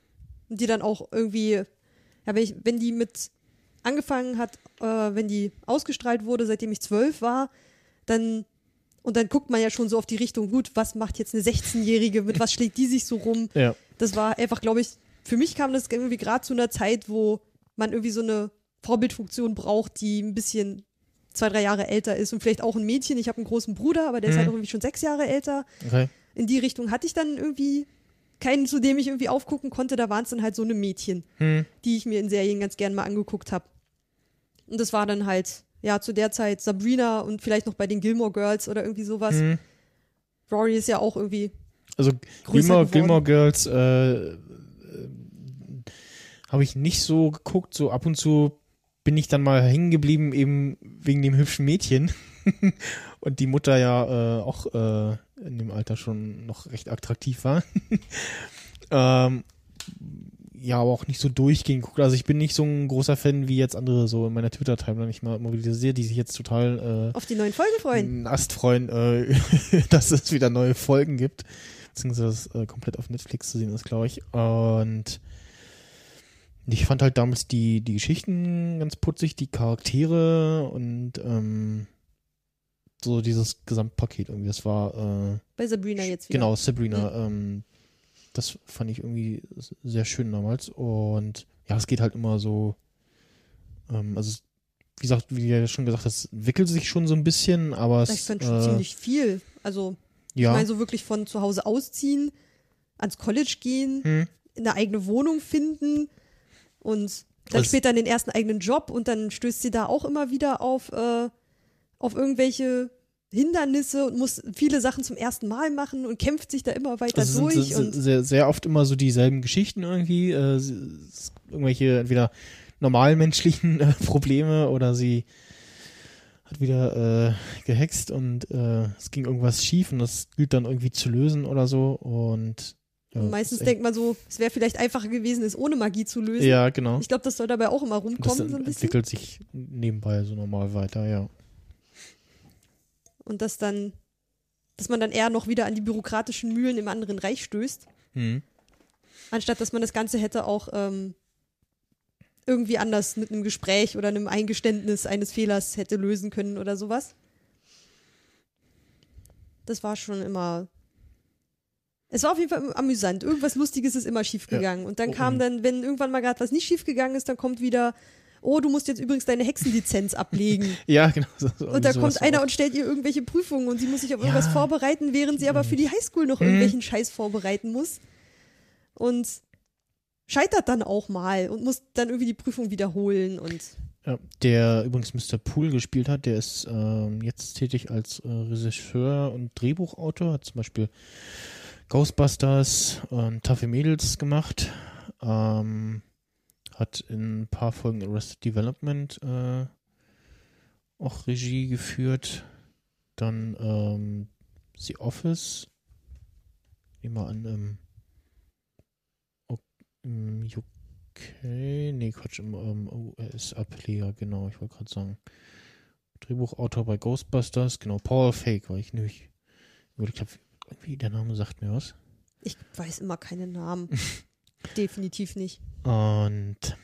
Und die dann auch irgendwie, ja, wenn, ich, wenn die mit angefangen hat, äh, wenn die ausgestrahlt wurde, seitdem ich zwölf war, dann und dann guckt man ja schon so auf die Richtung, gut, was macht jetzt eine 16-Jährige, mit was schlägt die sich so rum? Ja das war einfach, glaube ich, für mich kam das irgendwie gerade zu einer Zeit, wo man irgendwie so eine Vorbildfunktion braucht, die ein bisschen zwei, drei Jahre älter ist und vielleicht auch ein Mädchen. Ich habe einen großen Bruder, aber der mhm. ist halt irgendwie schon sechs Jahre älter. Okay. In die Richtung hatte ich dann irgendwie keinen, zu dem ich irgendwie aufgucken konnte. Da waren es dann halt so eine Mädchen, mhm. die ich mir in Serien ganz gern mal angeguckt habe. Und das war dann halt, ja, zu der Zeit Sabrina und vielleicht noch bei den Gilmore Girls oder irgendwie sowas. Mhm. Rory ist ja auch irgendwie also Gilmore, Gilmore Girls äh, äh, habe ich nicht so geguckt. So ab und zu bin ich dann mal hängen geblieben, eben wegen dem hübschen Mädchen. und die Mutter ja äh, auch äh, in dem Alter schon noch recht attraktiv war. ähm, ja, aber auch nicht so durchgehend guckt. Also ich bin nicht so ein großer Fan wie jetzt andere so in meiner Twitter-Timeline ich mal mobilisiere, die sich jetzt total äh, auf die neuen Folgen freuen. Ast freuen, äh, dass es wieder neue Folgen gibt beziehungsweise äh, komplett auf Netflix zu sehen ist, glaube ich. Und ich fand halt damals die, die Geschichten ganz putzig, die Charaktere und ähm, so dieses Gesamtpaket irgendwie. Das war äh, bei Sabrina jetzt wieder. Genau, Sabrina. Mhm. Ähm, das fand ich irgendwie sehr schön damals. Und ja, es geht halt immer so. Ähm, also, wie gesagt, wie du ja schon gesagt hast, entwickelt sich schon so ein bisschen, aber ich es. Ich fand schon äh, ziemlich viel. Also, ja. Ich meine, so wirklich von zu Hause ausziehen, ans College gehen, hm. eine eigene Wohnung finden und dann also später den ersten eigenen Job und dann stößt sie da auch immer wieder auf, äh, auf irgendwelche Hindernisse und muss viele Sachen zum ersten Mal machen und kämpft sich da immer weiter also durch. Sind und sehr, sehr oft immer so dieselben Geschichten irgendwie, äh, irgendwelche entweder normalmenschlichen äh, Probleme oder sie hat wieder äh, gehext und äh, es ging irgendwas schief und das gilt dann irgendwie zu lösen oder so und ja, Meistens denkt man so, es wäre vielleicht einfacher gewesen, es ohne Magie zu lösen. Ja, genau. Ich glaube, das soll dabei auch immer rumkommen. Das so ein entwickelt sich nebenbei so normal weiter, ja. Und dass dann, dass man dann eher noch wieder an die bürokratischen Mühlen im anderen Reich stößt. Mhm. Anstatt dass man das Ganze hätte auch ähm, irgendwie anders mit einem Gespräch oder einem Eingeständnis eines Fehlers hätte lösen können oder sowas. Das war schon immer. Es war auf jeden Fall amüsant. Irgendwas Lustiges ist immer schiefgegangen. Ja. Und dann oh, kam dann, wenn irgendwann mal gerade was nicht schiefgegangen ist, dann kommt wieder, oh, du musst jetzt übrigens deine Hexenlizenz ablegen. ja, genau. So, und da kommt einer auch. und stellt ihr irgendwelche Prüfungen und sie muss sich auf irgendwas ja. vorbereiten, während sie aber für die Highschool noch mhm. irgendwelchen Scheiß vorbereiten muss. Und scheitert dann auch mal und muss dann irgendwie die Prüfung wiederholen und ja, der übrigens Mr. Poole gespielt hat, der ist ähm, jetzt tätig als äh, Regisseur und Drehbuchautor, hat zum Beispiel Ghostbusters und Taffe Mädels gemacht, ähm, hat in ein paar Folgen Arrested Development äh, auch Regie geführt, dann ähm, The Office, immer an ähm, im UK, nee, Quatsch, im um, US-Ableger, genau, ich wollte gerade sagen. Drehbuchautor bei Ghostbusters, genau, Paul Fake war ich nämlich. Ich glaube, irgendwie der Name sagt mir was. Ich weiß immer keine Namen. Definitiv nicht. Und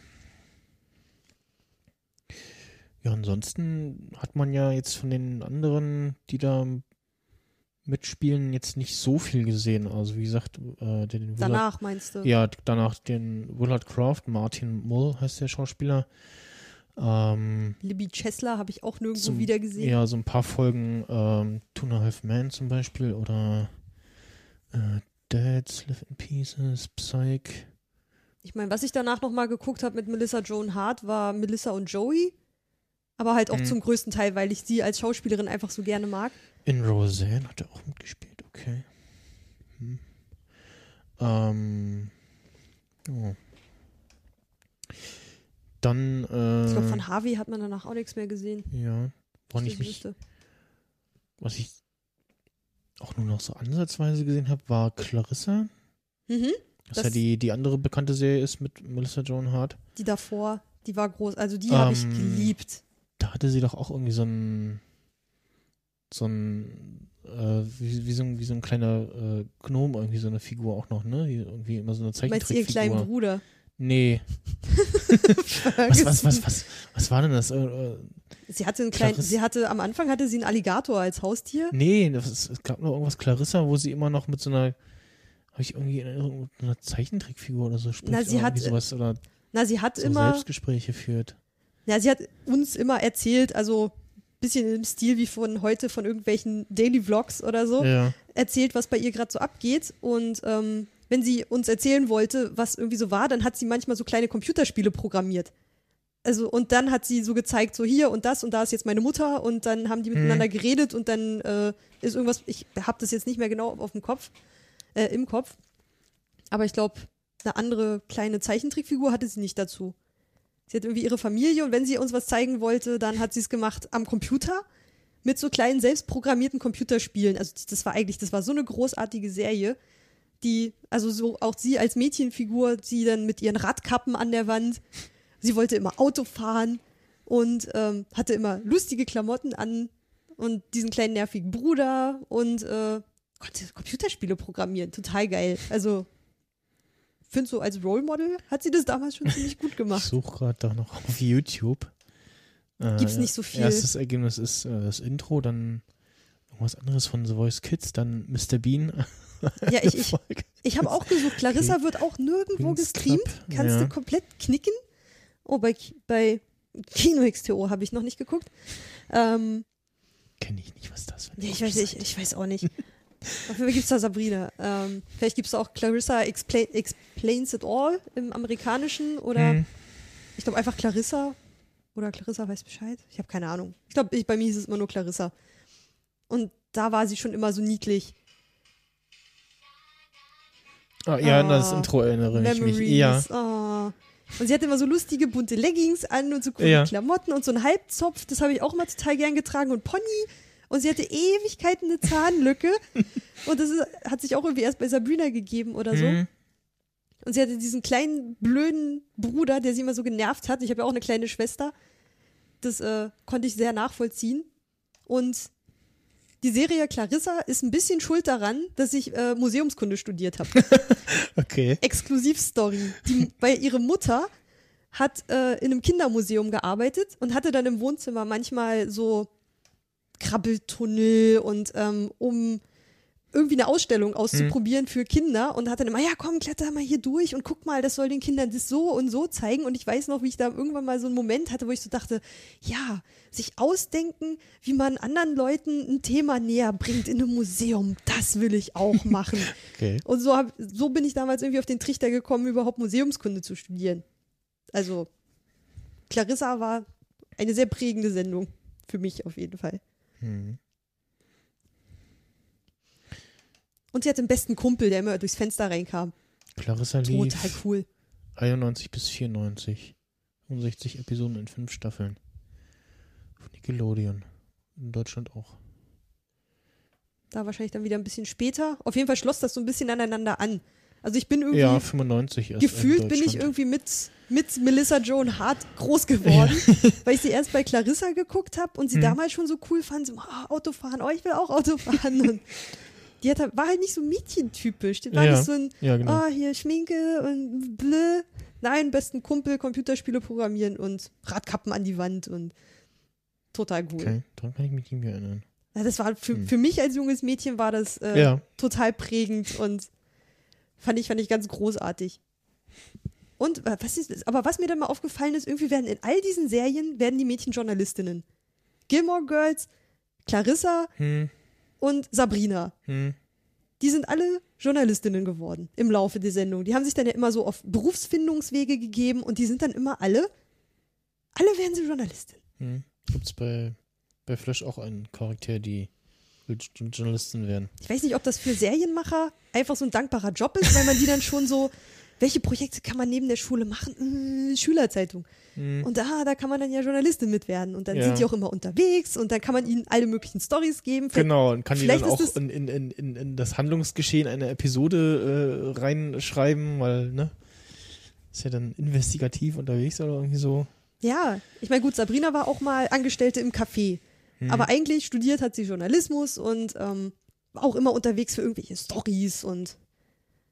ja, ansonsten hat man ja jetzt von den anderen, die da Mitspielen jetzt nicht so viel gesehen. Also wie gesagt, äh, den Willard, Danach meinst du? Ja, danach den Willard Croft, Martin Mull heißt der Schauspieler. Ähm, Libby Chesler habe ich auch nirgendwo zum, wieder gesehen. Ja, so ein paar Folgen ähm, Two and a Half Men zum Beispiel oder Äh, Dead, Live in Pieces, Psych. Ich meine, was ich danach nochmal geguckt habe mit Melissa Joan Hart, war Melissa und Joey. Aber halt auch Mhm. zum größten Teil, weil ich sie als Schauspielerin einfach so gerne mag. In Roseanne hat er auch mitgespielt, okay. Hm. Ähm. Oh. Dann, äh. Ich glaube, von Harvey hat man danach auch nichts mehr gesehen. Ja. Woran dass ich mich, wüsste. was ich auch nur noch so ansatzweise gesehen habe, war Clarissa. Mhm. Was ja Das- die, die andere bekannte Serie ist mit Melissa Joan Hart. Die davor, die war groß. Also die habe ich Ähm, geliebt. Da hatte sie doch auch irgendwie so ein so ein äh, wie, wie, so ein, wie so ein kleiner äh, Gnom, irgendwie so eine Figur auch noch, ne? Irgendwie immer so eine Meinst du ihren Zeichentrickfigur. kleinen Bruder? Nee. Was, was, was, was, was war denn das? Äh, äh, Sie hatte einen kleinen, Clarisse- sie hatte, am Anfang hatte sie einen Alligator als Haustier. nee, das ist, es gab noch irgendwas Clarissa, wo sie immer noch mit so einer, habe ich irgendwie in Erinnerung, mit einer Zeichentrickfigur oder so spricht. Na, sie hat, irgendwie sowas oder Na, sie hat so immer, Selbstgespräche führt. ja, sie hat uns immer erzählt, also bisschen im Stil wie von heute von irgendwelchen Daily Vlogs oder so, Ja. erzählt, was bei ihr gerade so abgeht. Und ähm, wenn sie uns erzählen wollte, was irgendwie so war, dann hat sie manchmal so kleine Computerspiele programmiert. Also, und dann hat sie so gezeigt, so hier und das und da ist jetzt meine Mutter und dann haben die miteinander geredet und dann äh, ist irgendwas, ich habe das jetzt nicht mehr genau auf dem Kopf, äh, im Kopf. Aber ich glaube, eine andere kleine Zeichentrickfigur hatte sie nicht dazu. Sie hat irgendwie ihre Familie und wenn sie uns was zeigen wollte, dann hat sie es gemacht am Computer mit so kleinen selbstprogrammierten Computerspielen. Also das war eigentlich, das war so eine großartige Serie, die, also so auch sie als Mädchenfigur, sie dann mit ihren Radkappen an der Wand, sie wollte immer Auto fahren und ähm, hatte immer lustige Klamotten an und diesen kleinen nervigen Bruder und äh, konnte Computerspiele programmieren, total geil. Also finde so als Role Model hat sie das damals schon ziemlich gut Ich gemacht. suche gerade da noch auf YouTube. Äh, Gibt's nicht so viel. Erstes Ergebnis ist äh, das Intro, dann irgendwas anderes von The Voice Kids, dann Mr. Bean. Ja, ich, ich, ich habe auch gesucht. Clarissa wird auch nirgendwo Queen's gestreamt. Club, Kannst ja. du komplett knicken. Oh, bei, bei Kino XTO habe ich noch nicht geguckt. Ähm, Kenne ich nicht, was das für eine nee, ich, weiß, ich, ich weiß auch nicht. Fall gibt es da Sabrina. Ähm, vielleicht gibt es auch Clarissa Expla Explains It All im Amerikanischen oder Hm. ich glaube einfach Clarissa oder Clarissa weiß Bescheid. Ich habe keine Ahnung. Ich glaube, bei mir hieß es immer nur Clarissa. Und da war sie schon immer so niedlich. Ah, ja, an Ah, das Intro erinnere ich Memories. mich. Ja. Oh. Und sie hatte immer so lustige bunte Leggings an und so coole Ja. Klamotten und so einen Halbzopf. Das habe ich auch immer total gern getragen und Pony. Und sie hatte Ewigkeiten eine Zahnlücke. und das ist, hat sich auch irgendwie erst bei Sabrina gegeben oder so. Hm. Und sie hatte diesen kleinen, blöden Bruder, der sie immer so genervt hat. Ich habe ja auch eine kleine Schwester. Das äh, konnte ich sehr nachvollziehen. Und die Serie Clarissa ist ein bisschen schuld daran, dass ich äh, Museumskunde studiert habe. Okay. Exklusivstory. Die, weil ihre Mutter hat äh, in einem Kindermuseum gearbeitet und hatte dann im Wohnzimmer manchmal so Krabbeltunnel und ähm, um irgendwie eine Ausstellung auszuprobieren für Kinder und hat dann immer, ja komm, kletter mal hier durch und guck mal, das soll den Kindern das so und so zeigen. Und ich weiß noch, wie ich da irgendwann mal so einen Moment hatte, wo ich so dachte, ja, sich ausdenken, wie man anderen Leuten ein Thema näher bringt in einem Museum, das will ich auch machen. Okay. Und so, hab, so bin ich damals irgendwie auf den Trichter gekommen, überhaupt Museumskunde zu studieren. Also, Clarissa war eine sehr prägende Sendung. Für mich auf jeden Fall. Hm. Und sie hatte einen besten Kumpel, der immer durchs Fenster reinkam. Clarissa lief Total cool. 91 bis 94. 65 Episoden in fünf Staffeln. Auf Nickelodeon. In Deutschland auch. Da wahrscheinlich dann wieder ein bisschen später. Auf jeden Fall schloss das so ein bisschen aneinander an. Also ich bin irgendwie, Ja, 95 erst. gefühlt bin ich irgendwie mit, mit Melissa Joan Hart groß geworden, weil ich sie erst bei Clarissa geguckt habe und sie Mhm. damals schon so cool fand, so ah, Autofahren, oh, ich will auch Autofahren. Und die hat, war halt nicht so mädchentypisch. Die war Ja, nicht so ein, Ja, genau. ah, hier Schminke und blö. Nein, besten Kumpel, Computerspiele programmieren und Radkappen an die Wand und total cool. Okay, daran kann ich mich nicht mehr erinnern. Ja, das war für, Hm. für mich als junges Mädchen war das äh, Ja. total prägend und fand ich, fand ich ganz großartig. Und äh, was ist, aber was mir dann mal aufgefallen ist, irgendwie werden in all diesen Serien werden die Mädchen Journalistinnen. Gilmore Girls, Clarissa Hm, und Sabrina. hm. die sind alle Journalistinnen geworden im Laufe der Sendung. Die haben sich dann ja immer so auf Berufsfindungswege gegeben und die sind dann immer alle, alle werden sie Journalistin. Hm. Gibt es bei, bei Flash auch einen Charakter, die will Journalistin werden? Ich weiß nicht, ob das für Serienmacher einfach so ein dankbarer Job ist, weil man die dann schon so, welche Projekte kann man neben der Schule machen? Äh, Schülerzeitung. Mhm. Und da, da kann man dann ja Journalistin mit werden. Und dann ja. sind die auch immer unterwegs und dann kann man ihnen alle möglichen Stories geben. Vielleicht, genau, und kann die dann auch in, in, in, in, das Handlungsgeschehen einer Episode äh, reinschreiben, weil, ne? Ist ja dann investigativ unterwegs oder irgendwie so. Ja, ich meine, gut, Sabrina war auch mal Angestellte im Café. Mhm. Aber eigentlich studiert hat sie Journalismus und ähm, auch immer unterwegs für irgendwelche Stories und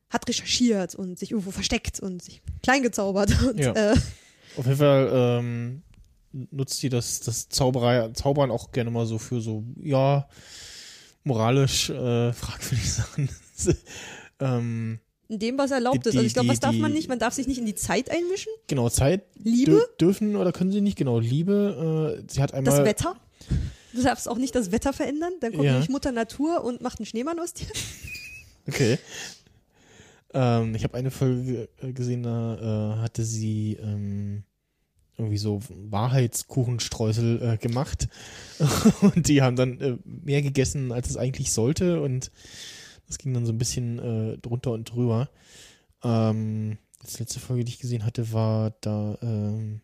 hat recherchiert und sich irgendwo versteckt und sich kleingezaubert. Und, ja. äh, Auf jeden Fall ähm, nutzt sie das, das Zauberei, Zaubern auch gerne mal so für so, ja, moralisch äh, fragwürdige Sachen. ähm, in dem, was erlaubt die, ist. Also ich glaube, was darf die, man nicht? Man darf sich nicht in die Zeit einmischen. Genau, Zeit. Liebe? dürfen oder können sie nicht, genau. Liebe, äh, sie hat einmal. Das Wetter? Du darfst auch nicht das Wetter verändern, dann kommt ja. nämlich Mutter Natur und macht einen Schneemann aus dir. Okay. Ähm, ich habe eine Folge gesehen, da äh, hatte sie ähm, irgendwie so Wahrheitskuchenstreusel äh, gemacht und die haben dann äh, mehr gegessen, als es eigentlich sollte und das ging dann so ein bisschen äh, drunter und drüber. Ähm, die letzte Folge, die ich gesehen hatte, war da ähm,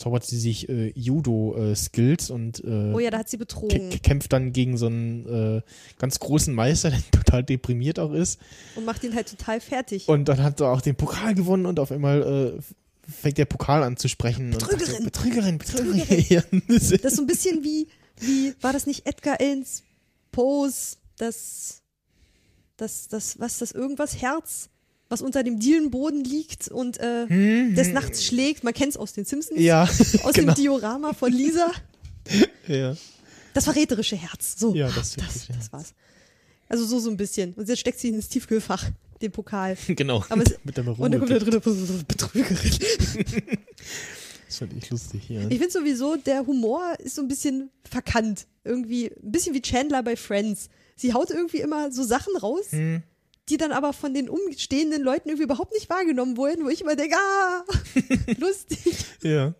zaubert sie sich äh, Judo-Skills äh, und äh, oh ja, da hat sie betrogen. kämpft dann gegen so einen äh, ganz großen Meister, der total deprimiert auch ist. Und macht ihn halt total fertig. Und dann hat er auch den Pokal gewonnen und auf einmal äh, fängt der Pokal an zu sprechen. Betrügerin. Sagt, Betrügerin, Betrügerin. Betrügerin. das ist so ein bisschen wie, wie, war das nicht Edgar Allens Pose, das, das, das, was, das irgendwas Herz? Was unter dem Dielenboden liegt und äh, hm, des Nachts schlägt. Man kennt es aus den Simpsons. Ja. Aus genau. dem Diorama von Lisa. ja. Das verräterische Herz. So. Ja, das, das, das war's. Also so, so ein bisschen. Und jetzt steckt sie ins Tiefkühlfach, den Pokal. Genau. Aber es, mit der Marone. Und dann kommt da drin Betrügerin. das fand ich lustig, ja. Ich finde sowieso, der Humor ist so ein bisschen verkannt. Irgendwie, ein bisschen wie Chandler bei Friends. Sie haut irgendwie immer so Sachen raus, hm die dann aber von den umstehenden Leuten irgendwie überhaupt nicht wahrgenommen wurden, wo ich immer denke, ah, lustig. ja.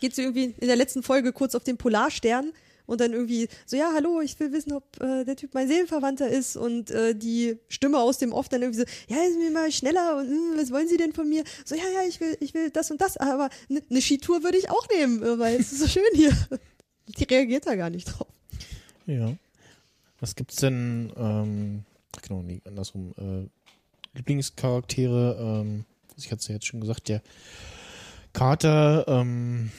Geht so irgendwie in der letzten Folge kurz auf den Polarstern und dann irgendwie so, ja, hallo, ich will wissen, ob äh, der Typ mein Seelenverwandter ist und äh, die Stimme aus dem Off dann irgendwie so, ja, ist mir mal schneller und mh, hm, was wollen Sie denn von mir? So, ja, ja, ich will, ich will das und das, aber eine ne Skitour würde ich auch nehmen, äh, weil es ist so schön hier. Die reagiert da gar nicht drauf. Ja. Was gibt's denn ähm, genau, nee, andersrum. Äh, Lieblingscharaktere, ähm, ich hatte es ja jetzt schon gesagt, der Kater, ähm,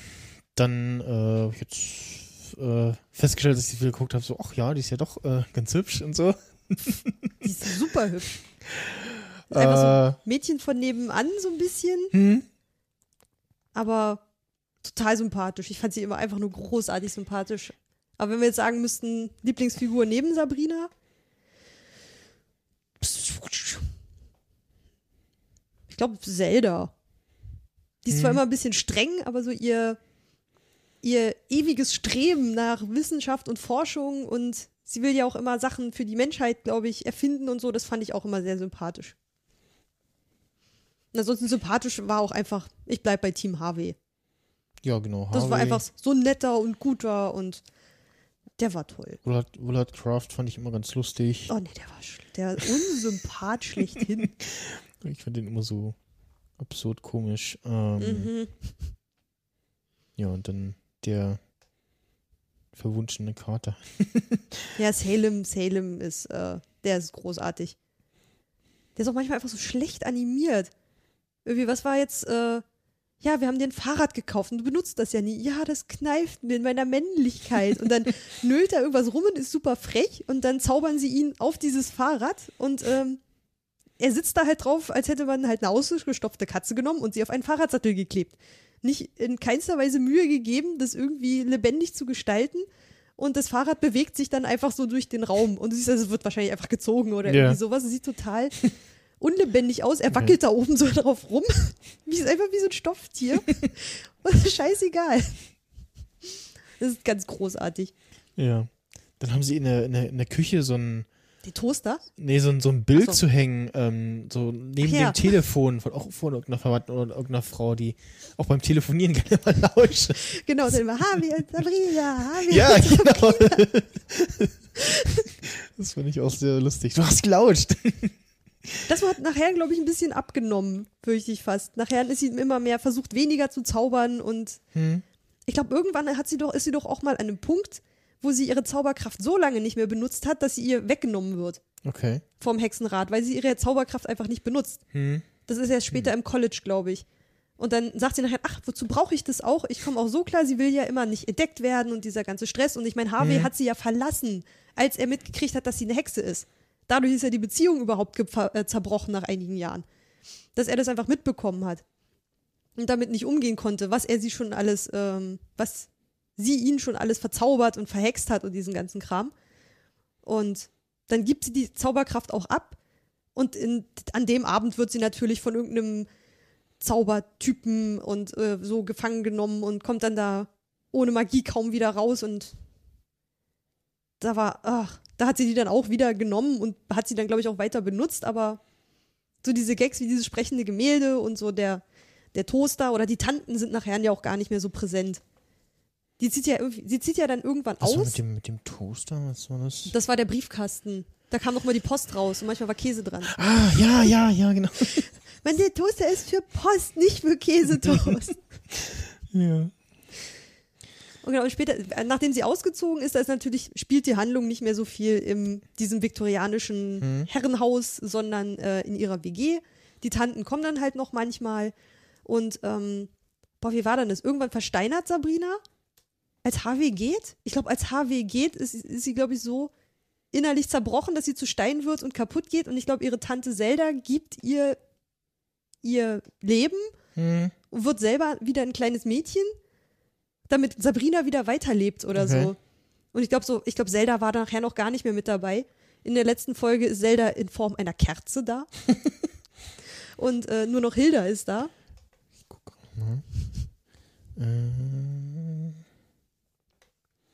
dann äh, jetzt äh, festgestellt, dass ich viel geguckt habe, so, ach ja, die ist ja doch äh, ganz hübsch und so. Die ist super hübsch. Ist einfach so ein äh. Mädchen von nebenan, so ein bisschen. Hm? Aber total sympathisch. Ich fand sie immer einfach nur großartig sympathisch. Aber wenn wir jetzt sagen müssten, Lieblingsfigur neben Sabrina, ich glaube, Zelda. Die ist mhm. zwar immer ein bisschen streng, aber so ihr, ihr ewiges Streben nach Wissenschaft und Forschung und sie will ja auch immer Sachen für die Menschheit, glaube ich, erfinden und so, das fand ich auch immer sehr sympathisch. Und ansonsten sympathisch war auch einfach, ich bleib bei Team Harvey. Ja, genau. Harvey. Das war einfach so netter und guter und der war toll. Willard, Willard Craft fand ich immer ganz lustig. Oh nee, der war der unsympath schlechthin. Ich fand den immer so absurd komisch. Ähm, mhm. Ja, und dann der verwunschene Kater. ja, Salem, Salem ist, äh, der ist großartig. Der ist auch manchmal einfach so schlecht animiert. Irgendwie, was war jetzt, äh, ja, wir haben dir ein Fahrrad gekauft und du benutzt das ja nie. Ja, das kneift mir in meiner Männlichkeit. Und dann nölt er irgendwas rum und ist super frech und dann zaubern sie ihn auf dieses Fahrrad und ähm, er sitzt da halt drauf, als hätte man halt eine ausgestopfte Katze genommen und sie auf einen Fahrradsattel geklebt. Nicht in keinster Weise Mühe gegeben, das irgendwie lebendig zu gestalten. Und das Fahrrad bewegt sich dann einfach so durch den Raum. Und du siehst, also es wird wahrscheinlich einfach gezogen oder yeah. irgendwie sowas. Es sieht total unlebendig aus. Er wackelt okay. da oben so drauf rum. wie ist einfach wie so ein Stofftier. Und scheißegal. Das ist ganz großartig. Ja. Dann haben sie in der, in der, in der Küche so ein, Die Toaster? Nee, so, so ein Bild so. zu hängen, ähm, so neben dem Telefon von auch von irgendeiner Verwandten oder irgendeiner Frau, die auch beim Telefonieren gerne mal lauscht. Genau, dann immer Harvey und Sabrina, Harvey Ja, genau. das finde ich auch sehr lustig. Du hast gelauscht. Das hat nachher, glaube ich, ein bisschen abgenommen, fürchte ich fast. Nachher ist sie immer mehr versucht, weniger zu zaubern und hm. ich glaube, irgendwann hat sie doch, ist sie doch auch mal an einem Punkt, wo sie ihre Zauberkraft so lange nicht mehr benutzt hat, dass sie ihr weggenommen wird. Okay. Vom Hexenrat, weil sie ihre Zauberkraft einfach nicht benutzt. Hm. Das ist erst später hm. im College, glaube ich. Und dann sagt sie nachher, ach, wozu brauche ich das auch? Ich komme auch so klar, sie will ja immer nicht entdeckt werden und dieser ganze Stress. Und ich meine, Harvey hm. hat sie ja verlassen, als er mitgekriegt hat, dass sie eine Hexe ist. Dadurch ist ja die Beziehung überhaupt äh, zerbrochen nach einigen Jahren. Dass er das einfach mitbekommen hat und damit nicht umgehen konnte, was er sie schon alles, ähm, was sie ihn schon alles verzaubert und verhext hat und diesen ganzen Kram. Und dann gibt sie die Zauberkraft auch ab und in, an dem Abend wird sie natürlich von irgendeinem Zaubertypen und äh, so gefangen genommen und kommt dann da ohne Magie kaum wieder raus und da war, ach, da hat sie die dann auch wieder genommen und hat sie dann, glaube ich, auch weiter benutzt, aber so diese Gags wie dieses sprechende Gemälde und so der, der Toaster oder die Tanten sind nachher ja auch gar nicht mehr so präsent. Die zieht ja sie zieht ja dann irgendwann was aus. War mit, dem, mit dem Toaster, was war das? Das war der Briefkasten. Da kam noch mal die Post raus und manchmal war Käse dran. Ah, ja, ja, ja, genau. Mein der Toaster ist für Post, nicht für Käsetoast. ja. Und genau, und später, nachdem sie ausgezogen ist, da ist natürlich, spielt die Handlung nicht mehr so viel in diesem viktorianischen hm. Herrenhaus, sondern äh, in ihrer WG. Die Tanten kommen dann halt noch manchmal. Und, ähm, boah, wie war denn das? Irgendwann versteinert Sabrina, als HW geht. Ich glaube, als HW geht, ist, ist sie, glaube ich, so innerlich zerbrochen, dass sie zu Stein wird und kaputt geht. Und ich glaube, ihre Tante Zelda gibt ihr ihr Leben hm. und wird selber wieder ein kleines Mädchen damit Sabrina wieder weiterlebt oder okay. so. Und ich glaube so, ich glaube, Zelda war nachher noch gar nicht mehr mit dabei. In der letzten Folge ist Zelda in Form einer Kerze da. Und äh, nur noch Hilda ist da. Ich gucke mal. Äh.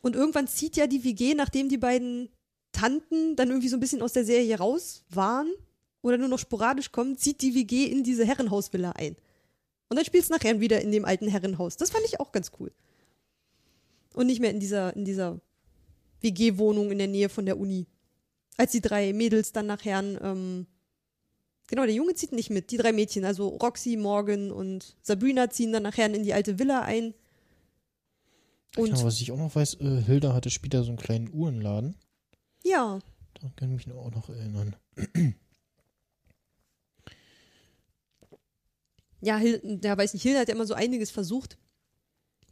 Und irgendwann zieht ja die WG, nachdem die beiden Tanten dann irgendwie so ein bisschen aus der Serie raus waren oder nur noch sporadisch kommen, zieht die WG in diese Herrenhausvilla ein. Und dann spielt es nachher wieder in dem alten Herrenhaus. Das fand ich auch ganz cool. Und nicht mehr in dieser, in dieser WG-Wohnung in der Nähe von der Uni. Als die drei Mädels dann nachher, ähm, genau, der Junge zieht nicht mit, die drei Mädchen, also Roxy, Morgan und Sabrina ziehen dann nachher in die alte Villa ein. Und genau, was ich auch noch weiß, äh, Hilda hatte später so einen kleinen Uhrenladen. Ja. Da kann ich mich auch noch erinnern. ja, Hilda, ja, weiß nicht, Hilda hat ja immer so einiges versucht.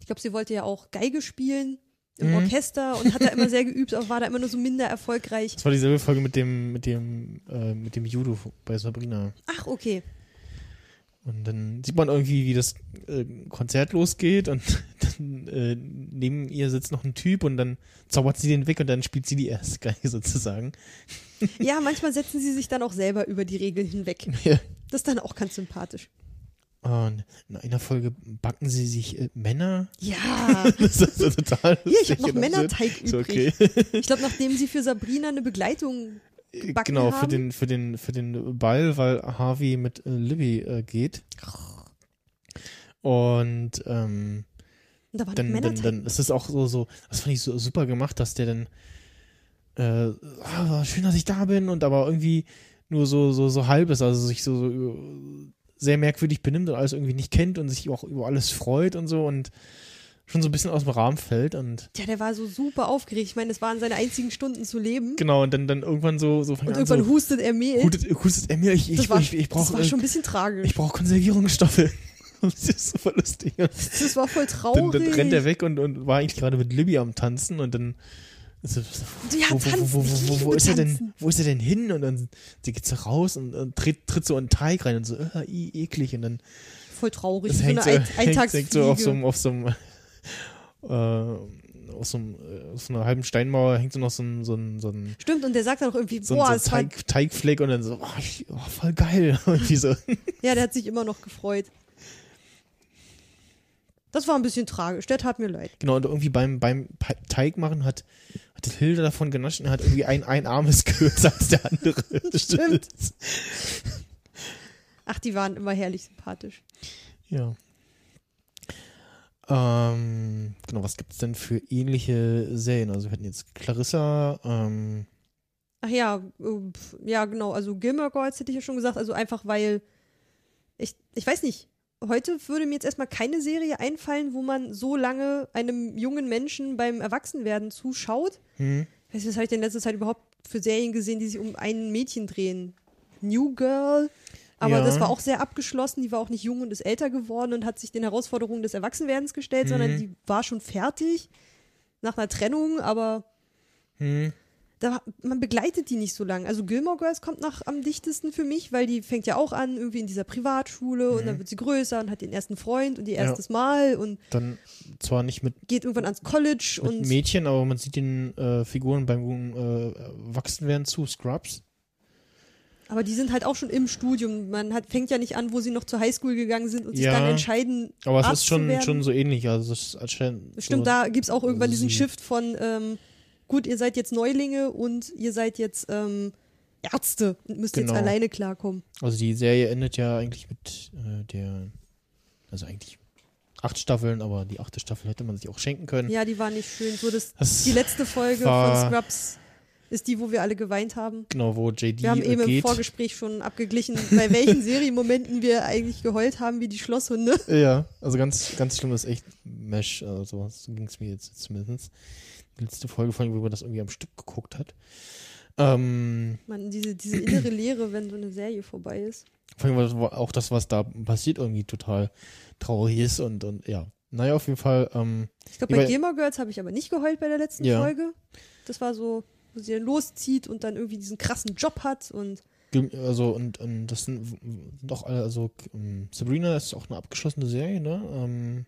Ich glaube, sie wollte ja auch Geige spielen im mhm. Orchester und hat da immer sehr geübt, aber war da immer nur so minder erfolgreich. Das war dieselbe Folge mit dem, mit dem, äh, mit dem Judo bei Sabrina. Ach, okay. Und dann sieht man irgendwie, wie das äh, Konzert losgeht und dann äh, neben ihr sitzt noch ein Typ und dann zaubert sie den weg und dann spielt sie die erste Geige sozusagen. Ja, manchmal setzen sie sich dann auch selber über die Regeln hinweg. Ja. Das ist dann auch ganz sympathisch. Und in einer Folge backen sie sich äh, Männer. Ja. das ist so total Hier, ich habe noch Männerteig übrig. Okay. ich glaube, nachdem sie für Sabrina eine Begleitung gebacken genau, haben. für den, für den, für den Ball, weil Harvey mit äh, Libby äh, geht. Und ähm, da war dann, dann, dann ist es auch so, so, das fand ich so super gemacht, dass der dann äh, oh, schön, dass ich da bin und aber irgendwie nur so, so, so halb ist, also sich so, so sehr merkwürdig benimmt und alles irgendwie nicht kennt und sich auch über alles freut und so und schon so ein bisschen aus dem Rahmen fällt und ja, der war so super aufgeregt. Ich meine, es waren seine einzigen Stunden zu leben. Genau und dann dann irgendwann so so und irgendwann so, hustet er Mehl. Hustet, hustet er Mehl. Ich, ich, war, ich, ich brauche. Das war schon ein bisschen tragisch. Ich brauche Konservierungsstoffe. Das ist so voll lustig. Das war voll traurig. Dann, dann rennt er weg und, und war eigentlich gerade mit Libby am Tanzen und dann also, ja, wo, tanzen, wo, wo, wo, ist er denn, wo ist er denn hin? Und dann sie geht so raus und, und tritt, tritt so einen Teig rein und so, äh, eklig. Und dann. Voll traurig. Das hängt so, eine hängt, hängt so auf so einem, auf so einem, äh, aus so, einem, äh, aus so einer halben Steinmauer hängt so noch so ein, so ein, so ein Stimmt, und der sagt dann auch irgendwie, so boah, so ein Teig, Teigfleck und dann so, oh, ich, oh, voll geil. irgendwie so. Ja, der hat sich immer noch gefreut. Das war ein bisschen tragisch, der tat mir leid. Genau, und irgendwie beim, beim Teig machen hat, hat Hilde davon genascht und hat irgendwie ein, ein Arm ist kürzer als der andere. Stimmt. Ach, die waren immer herrlich sympathisch. Ja. Ähm, genau, was gibt es denn für ähnliche Serien? Also wir hatten jetzt Clarissa, ähm, Ach ja, äh, ja, genau. Also Gilmore Girls hätte ich ja schon gesagt. Also einfach, weil ich, ich weiß nicht, heute würde mir jetzt erstmal keine Serie einfallen, wo man so lange einem jungen Menschen beim Erwachsenwerden zuschaut. Hm. Ich weiß nicht, was habe ich denn in letzter Zeit überhaupt für Serien gesehen, die sich um ein Mädchen drehen? New Girl. Aber ja. das war auch sehr abgeschlossen. Die war auch nicht jung und ist älter geworden und hat sich den Herausforderungen des Erwachsenwerdens gestellt, mhm. sondern die war schon fertig nach einer Trennung, aber mhm da, man begleitet die nicht so lange. Also Gilmore Girls kommt noch am dichtesten für mich, weil die fängt ja auch an, irgendwie in dieser Privatschule mhm. und dann mhm. wird sie größer und hat den ersten Freund und ihr erstes ja. Mal und dann zwar nicht mit geht irgendwann ans College und Mädchen, aber man sieht den äh, Figuren beim äh, Wachsenwerden zu, Scrubs. Aber die sind halt auch schon im Studium. Man hat, fängt ja nicht an, wo sie noch zur Highschool gegangen sind und sich dann entscheiden. Aber es ist schon, schon so ähnlich. Also es ist Stimmt, so da gibt es auch irgendwann diesen Shift von ähm, gut, ihr seid jetzt Neulinge und ihr seid jetzt ähm, Ärzte und müsst genau. jetzt alleine klarkommen. Also die Serie endet ja eigentlich mit äh, der, also eigentlich acht Staffeln, aber die achte Staffel hätte man sich auch schenken können. Ja, die war nicht schön. So, das, das die letzte Folge von Scrubs ist die, wo wir alle geweint haben. Genau, wo JD Wir haben eben geht. im Vorgespräch schon abgeglichen, bei welchen Serienmomenten wir eigentlich geheult haben, wie die Schlosshunde. Ja, also ganz, ganz schlimm ist echt Mesh, also so ging es mir jetzt zumindest letzte Folge, vor allem, wo man das irgendwie am Stück geguckt hat. Ähm, Man, diese, diese innere Leere, wenn so eine Serie vorbei ist. Vor allem auch das, was da passiert, irgendwie total traurig ist und, und ja. Naja, auf jeden Fall. Ähm, ich glaube, bei Gamer Girls habe ich aber nicht geheult bei der letzten ja. Folge. Das war so, wo sie dann loszieht und dann irgendwie diesen krassen Job hat und. Also, und, und das sind doch alle, also um, Sabrina ist auch eine abgeschlossene Serie, ne? Ähm,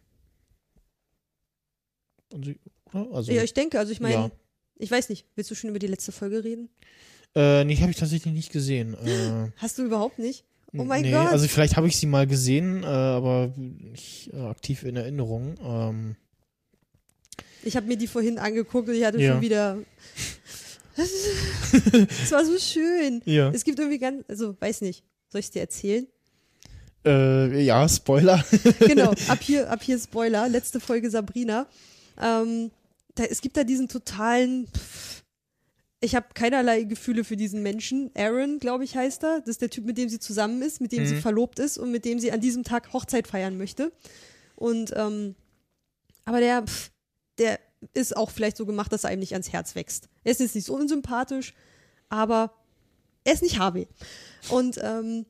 und sie, also, ja, ich denke, also ich meine, ja. ich weiß nicht, willst du schon über die letzte Folge reden? Äh, nee, habe ich tatsächlich nicht gesehen. Äh, Hast du überhaupt nicht? Oh mein nee, Gott. Also vielleicht habe ich sie mal gesehen, äh, aber nicht äh, aktiv in Erinnerung. Ähm, ich habe mir die vorhin angeguckt und ich hatte ja. schon wieder. Es war so schön. Ja. Es gibt irgendwie ganz, also weiß nicht, soll ich es dir erzählen? Äh, ja, Spoiler. genau, ab hier, ab hier Spoiler. Letzte Folge Sabrina. Ähm, da, es gibt da diesen totalen. Pff, ich habe keinerlei Gefühle für diesen Menschen. Aaron, glaube ich, heißt er. Das ist der Typ, mit dem sie zusammen ist, mit dem mhm. sie verlobt ist und mit dem sie an diesem Tag Hochzeit feiern möchte. Und ähm, aber der, pff, der ist auch vielleicht so gemacht, dass er einem nicht ans Herz wächst. Er ist jetzt nicht so unsympathisch, aber er ist nicht Harvey. Und ähm,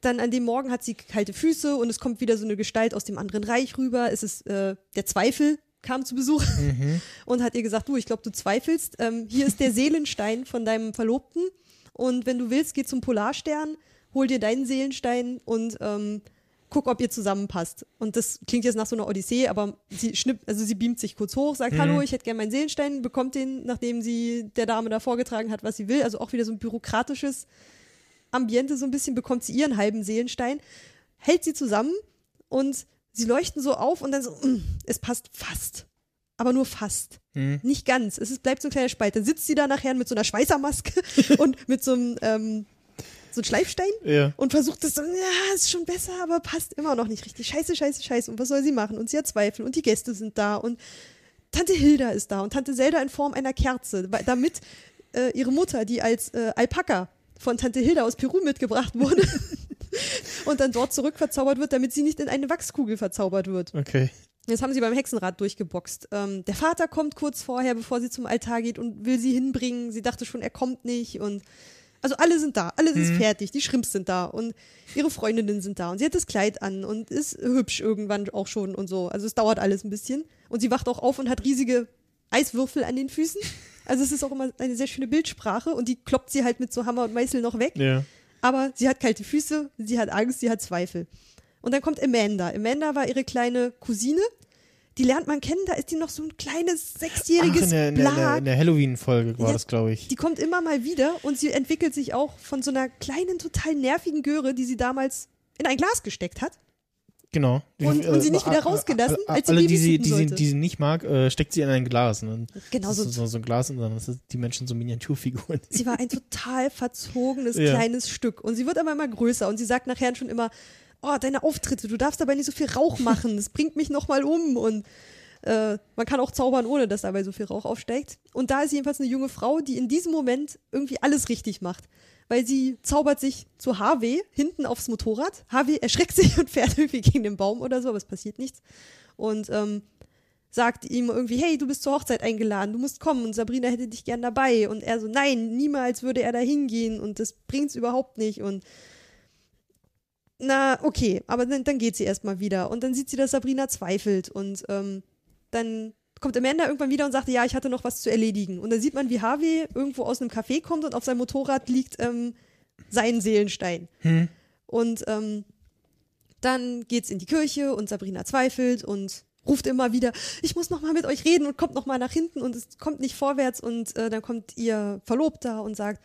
dann an dem Morgen hat sie kalte Füße und es kommt wieder so eine Gestalt aus dem anderen Reich rüber. Es ist äh, der Zweifel, kam zu Besuch mhm. und hat ihr gesagt, du, ich glaube, du zweifelst. Ähm, hier ist der Seelenstein von deinem Verlobten und wenn du willst, geh zum Polarstern, hol dir deinen Seelenstein und ähm, guck, ob ihr zusammenpasst. Und das klingt jetzt nach so einer Odyssee, aber sie schnippt, also sie beamt sich kurz hoch, sagt, mhm. hallo, ich hätte gerne meinen Seelenstein, bekommt den, nachdem sie der Dame da vorgetragen hat, was sie will. Also auch wieder so ein bürokratisches Ambiente so ein bisschen, bekommt sie ihren halben Seelenstein, hält sie zusammen und sie leuchten so auf und dann so, mm, es passt fast. Aber nur fast. Mhm. Nicht ganz. Es ist, bleibt so ein kleiner Spalt. Dann sitzt sie da nachher mit so einer Schweißermaske und mit so einem, ähm, so einem Schleifstein ja. und versucht es so, ja, ist schon besser, aber passt immer noch nicht richtig. Scheiße, scheiße, scheiße. Und was soll sie machen? Und sie hat Zweifel und die Gäste sind da und Tante Hilda ist da und Tante Zelda in Form einer Kerze, damit äh, ihre Mutter, die als äh, Alpaka von Tante Hilda aus Peru mitgebracht wurde, und dann dort zurückverzaubert wird, damit sie nicht in eine Wachskugel verzaubert wird. Okay. Jetzt haben sie beim Hexenrad durchgeboxt. Ähm, der Vater kommt kurz vorher, bevor sie zum Altar geht und will sie hinbringen. Sie dachte schon, er kommt nicht und also alle sind da, alles mhm. ist fertig, die Schrimps sind da und ihre Freundinnen sind da und sie hat das Kleid an und ist hübsch irgendwann auch schon und so. Also es dauert alles ein bisschen und sie wacht auch auf und hat riesige Eiswürfel an den Füßen. Also es ist auch immer eine sehr schöne Bildsprache und die kloppt sie halt mit so Hammer und Meißel noch weg. Ja aber sie hat kalte Füße, sie hat Angst, sie hat Zweifel. Und dann kommt Amanda. Amanda war ihre kleine Cousine. Die lernt man kennen, da ist die noch so ein kleines sechsjähriges Ach, in der, in der, in der Halloween-Folge war ja, das, glaube ich. Die kommt immer mal wieder und sie entwickelt sich auch von so einer kleinen, total nervigen Göre, die sie damals in ein Glas gesteckt hat. Genau. Und, und sie nicht wieder rausgelassen, als sie Alle, die sie, die, sie, die sie nicht mag, äh, steckt sie in ein Glas. Und genau so. so. so ein Glas und dann sind die Menschen so Miniaturfiguren. Sie war ein total verzogenes ja. kleines Stück. Und sie wird aber immer größer. Und sie sagt nachher schon immer, oh, deine Auftritte, du darfst dabei nicht so viel Rauch machen, das bringt mich nochmal um. Und äh, man kann auch zaubern, ohne dass dabei so viel Rauch aufsteigt. Und da ist jedenfalls eine junge Frau, die in diesem Moment irgendwie alles richtig macht weil sie zaubert sich zu Harvey hinten aufs Motorrad. Harvey erschreckt sich und fährt irgendwie gegen den Baum oder so, aber es passiert nichts. Und ähm, sagt ihm irgendwie, hey, du bist zur Hochzeit eingeladen, du musst kommen und Sabrina hätte dich gern dabei. Und er so, nein, niemals würde er da hingehen und das bringt's überhaupt nicht. Und na, okay, aber dann, dann geht sie erstmal wieder. Und dann sieht sie, dass Sabrina zweifelt und ähm, dann kommt Amanda irgendwann wieder und sagt, ja, ich hatte noch was zu erledigen. Und dann sieht man, wie Harvey irgendwo aus einem Café kommt und auf seinem Motorrad liegt ähm, sein Seelenstein. Hm. Und ähm, dann geht's in die Kirche und Sabrina zweifelt und ruft immer wieder, ich muss noch mal mit euch reden und kommt noch mal nach hinten und es kommt nicht vorwärts und äh, dann kommt ihr Verlobter und sagt,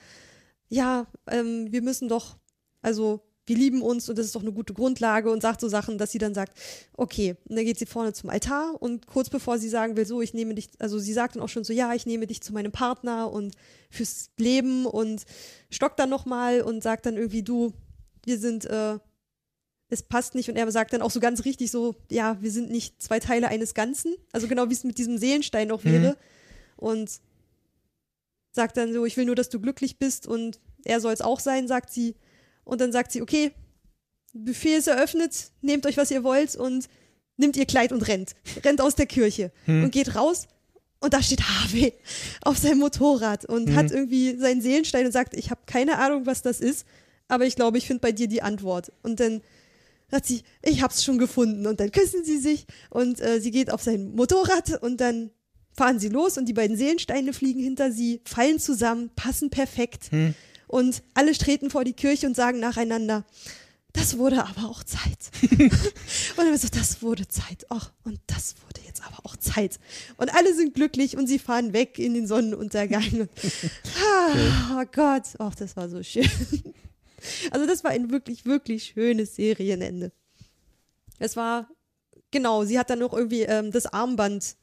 ja, ähm, wir müssen doch, also wir lieben uns und das ist doch eine gute Grundlage und sagt so Sachen, dass sie dann sagt, okay, und dann geht sie vorne zum Altar und kurz bevor sie sagen will, so, ich nehme dich, also sie sagt dann auch schon so, ja, ich nehme dich zu meinem Partner und fürs Leben und stockt dann nochmal und sagt dann irgendwie, du, wir sind, äh, es passt nicht. Und er sagt dann auch so ganz richtig so, ja, wir sind nicht zwei Teile eines Ganzen, also genau wie es mit diesem Seelenstein auch wäre. Mhm. und sagt dann so, ich will nur, dass du glücklich bist und er soll es auch sein, sagt sie und dann sagt sie, okay, Buffet ist eröffnet, nehmt euch, was ihr wollt und nimmt ihr Kleid und rennt. Rennt aus der Kirche hm. und geht raus. Und da steht Harvey auf seinem Motorrad und hm. hat irgendwie seinen Seelenstein und sagt, ich habe keine Ahnung, was das ist, aber ich glaube, ich finde bei dir die Antwort. Und dann sagt sie, ich hab's schon gefunden. Und dann küssen sie sich und äh, sie geht auf sein Motorrad und dann fahren sie los und die beiden Seelensteine fliegen hinter sie, fallen zusammen, passen perfekt. Hm. Und alle treten vor die Kirche und sagen nacheinander, das wurde aber auch Zeit. und dann so, das wurde Zeit. Ach, und das wurde jetzt aber auch Zeit. Und alle sind glücklich und sie fahren weg in den Sonnenuntergang. ah, oh Gott, ach, das war so schön. also das war ein wirklich, wirklich schönes Serienende. Es war, genau, sie hat dann noch irgendwie ähm, das Armband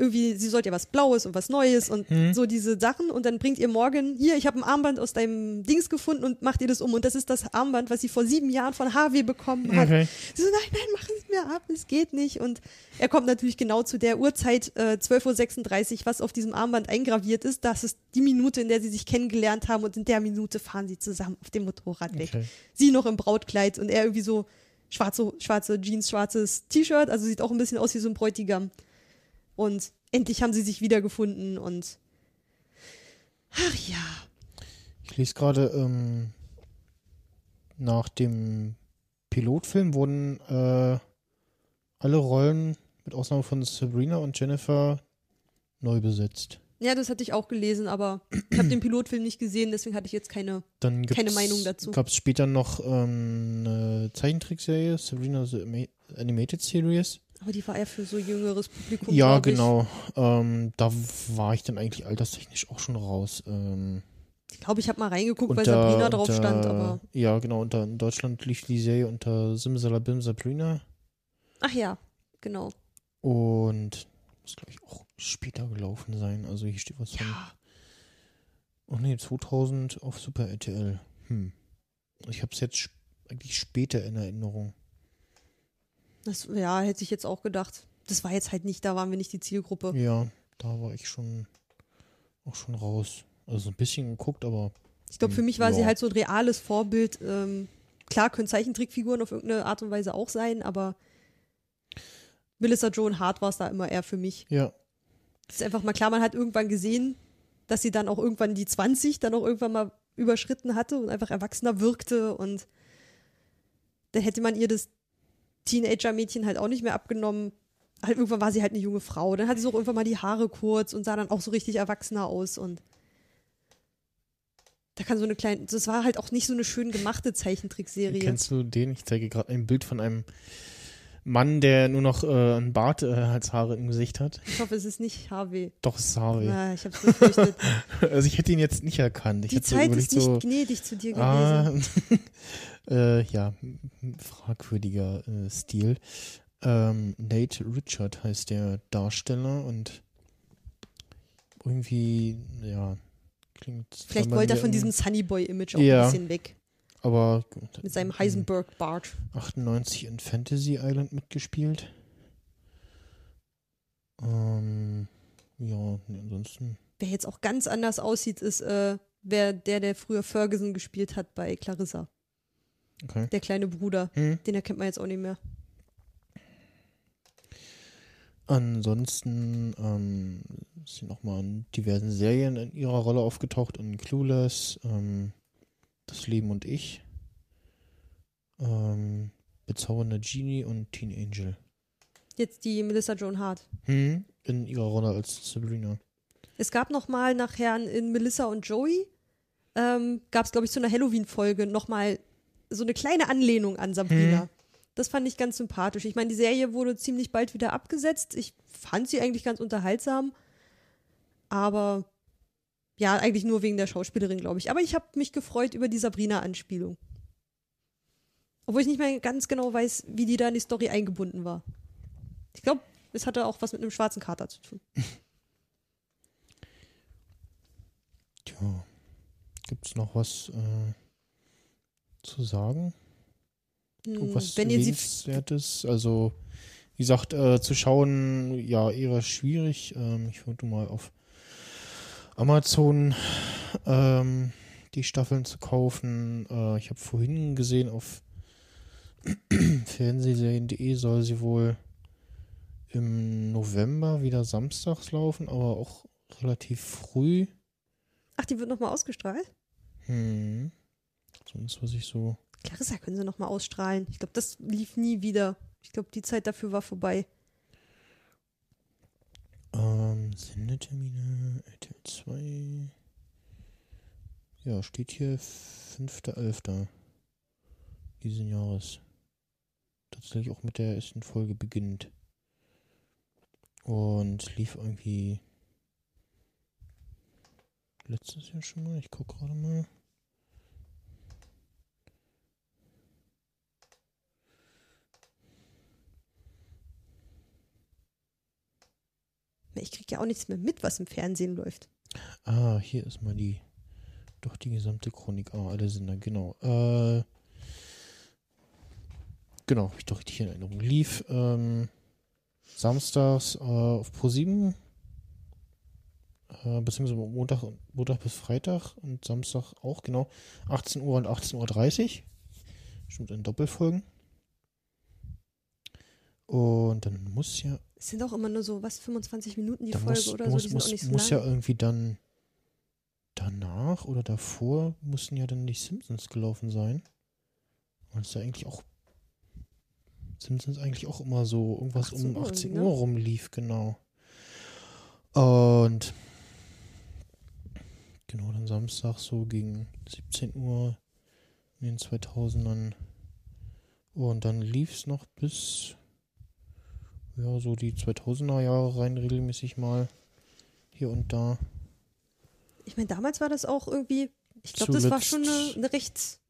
irgendwie, sie sollte ja was Blaues und was Neues und mhm. so diese Sachen und dann bringt ihr morgen, hier, ich habe ein Armband aus deinem Dings gefunden und macht ihr das um und das ist das Armband, was sie vor sieben Jahren von Harvey bekommen hat. Okay. Sie so, nein, nein, machen Sie es mir ab, es geht nicht und er kommt natürlich genau zu der Uhrzeit äh, 12.36 Uhr, was auf diesem Armband eingraviert ist, das ist die Minute, in der sie sich kennengelernt haben und in der Minute fahren sie zusammen auf dem Motorrad weg. Okay. Sie noch im Brautkleid und er irgendwie so schwarze, schwarze Jeans, schwarzes T-Shirt, also sieht auch ein bisschen aus wie so ein Bräutigam. Und endlich haben sie sich wiedergefunden und ach ja. Ich lese gerade, ähm, nach dem Pilotfilm wurden äh, alle Rollen, mit Ausnahme von Sabrina und Jennifer, neu besetzt. Ja, das hatte ich auch gelesen, aber ich habe den Pilotfilm nicht gesehen, deswegen hatte ich jetzt keine, keine Meinung dazu. Gab es später noch ähm, eine Zeichentrickserie, Sabrina the Animated Series. Aber die war eher für so jüngeres Publikum. Ja, genau. Ähm, da war ich dann eigentlich alterstechnisch auch schon raus. Ähm, ich glaube, ich habe mal reingeguckt, unter, weil Sabrina drauf unter, stand, aber. Ja, genau. Unter, in Deutschland lief die Serie unter Simsalabim Sabrina. Ach ja, genau. Und muss, glaube ich, auch später gelaufen sein. Also hier steht was ja. von. Oh nee, 2000 auf Super RTL. Hm. Ich habe es jetzt eigentlich später in Erinnerung. Das, ja, hätte ich jetzt auch gedacht. Das war jetzt halt nicht, da waren wir nicht die Zielgruppe. Ja, da war ich schon auch schon raus. Also so ein bisschen geguckt, aber. Ich glaube, für mich war ja. sie halt so ein reales Vorbild. Ähm, klar können Zeichentrickfiguren auf irgendeine Art und Weise auch sein, aber Melissa Joan Hart war es da immer eher für mich. Ja. Das ist einfach mal klar, man hat irgendwann gesehen, dass sie dann auch irgendwann die 20 dann auch irgendwann mal überschritten hatte und einfach erwachsener wirkte und dann hätte man ihr das Teenager-Mädchen halt auch nicht mehr abgenommen. Halt irgendwann war sie halt eine junge Frau. Dann hatte sie auch irgendwann mal die Haare kurz und sah dann auch so richtig erwachsener aus und da kann so eine kleine, das war halt auch nicht so eine schön gemachte Zeichentrickserie. Kennst du den? Ich zeige gerade ein Bild von einem Mann, der nur noch äh, ein Bart äh, als Haare im Gesicht hat. Ich hoffe, es ist nicht Harvey. Doch, es ist Harvey. Na, ich hab's befürchtet. also ich hätte ihn jetzt nicht erkannt. Ich Die so Zeit ist nicht so, gnädig zu dir gewesen. ah, äh, ja, fragwürdiger äh, Stil. Ähm, Nate Richard heißt der Darsteller und irgendwie, ja, klingt. Vielleicht wollte er von diesem Sunnyboy-Image auch Ja. ein bisschen weg. Aber Mit seinem Heisenberg-Bart. 98 in Fantasy Island mitgespielt. Ähm, ja, nee, ansonsten. Wer jetzt auch ganz anders aussieht, ist äh, wer der, der früher Ferguson gespielt hat bei Clarissa. Okay. Der kleine Bruder. Hm. Den erkennt man jetzt auch nicht mehr. Ansonsten ähm, sind nochmal in diversen Serien in ihrer Rolle aufgetaucht, in Clueless, ähm, Das Leben und ich, ähm, Bezaubernde Genie und Teen Angel. Jetzt die Melissa Joan Hart. Hm? In ihrer Rolle als Sabrina. Es gab noch mal nachher in Melissa und Joey, ähm, gab es, glaube ich, zu einer Halloween-Folge noch mal so eine kleine Anlehnung an Sabrina. Hm. Das fand ich ganz sympathisch. Ich meine, die Serie wurde ziemlich bald wieder abgesetzt. Ich fand sie eigentlich ganz unterhaltsam. Aber ja, eigentlich nur wegen der Schauspielerin, glaube ich. Aber ich habe mich gefreut über die Sabrina-Anspielung. Obwohl ich nicht mehr ganz genau weiß, wie die da in die Story eingebunden war. Ich glaube, es hatte auch was mit einem schwarzen Kater zu tun. Tja, gibt's noch was äh, zu sagen? Hm, Irgendwas Wenn ihr sie? Also, wie gesagt, äh, zu schauen, ja, eher schwierig. Ähm, ich würde mal auf Amazon ähm, die Staffeln zu kaufen. Äh, ich habe vorhin gesehen, auf Fernsehserien.de soll sie wohl im November wieder samstags laufen, aber auch relativ früh. Ach, die wird nochmal ausgestrahlt? Hm. Sonst was ich so. Clarissa können sie nochmal ausstrahlen. Ich glaube, das lief nie wieder. Ich glaube, die Zeit dafür war vorbei. Ähm, Sendetermine, RTL 2. Ja, steht hier 5.11. diesen Jahres. Tatsächlich auch mit der ersten Folge beginnt. Und lief irgendwie letztes Jahr schon mal. Ich gucke gerade mal. Ich kriege ja auch nichts mehr mit, was im Fernsehen läuft. Ah, hier ist mal die. Doch die gesamte Chronik. Ah, alle sind da, genau. Äh, genau, habe ich doch richtig in Erinnerung. Lief ähm, samstags äh, auf Pro7. Äh, beziehungsweise Montag, Montag bis Freitag und Samstag auch, genau. 18 Uhr und 18.30 Uhr. Stimmt in Doppelfolgen. Und dann muss ja Es sind auch immer nur so, was, 25 Minuten die Folge muss, oder so. muss, Die sind muss, auch nicht so muss lang. ja irgendwie dann danach oder davor mussten ja dann die Simpsons gelaufen sein. Weil es ja eigentlich auch Simpsons eigentlich auch immer so irgendwas 18 um Uhr 18 irgendwie, Uhr ne? rumlief, genau. Und genau dann Samstag so gegen 17 Uhr in den 2000ern. Und dann lief es noch bis ja, so die 2000er Jahre rein regelmäßig mal hier und da. Ich meine, damals war das auch irgendwie, ich glaube, das war schon eine, eine recht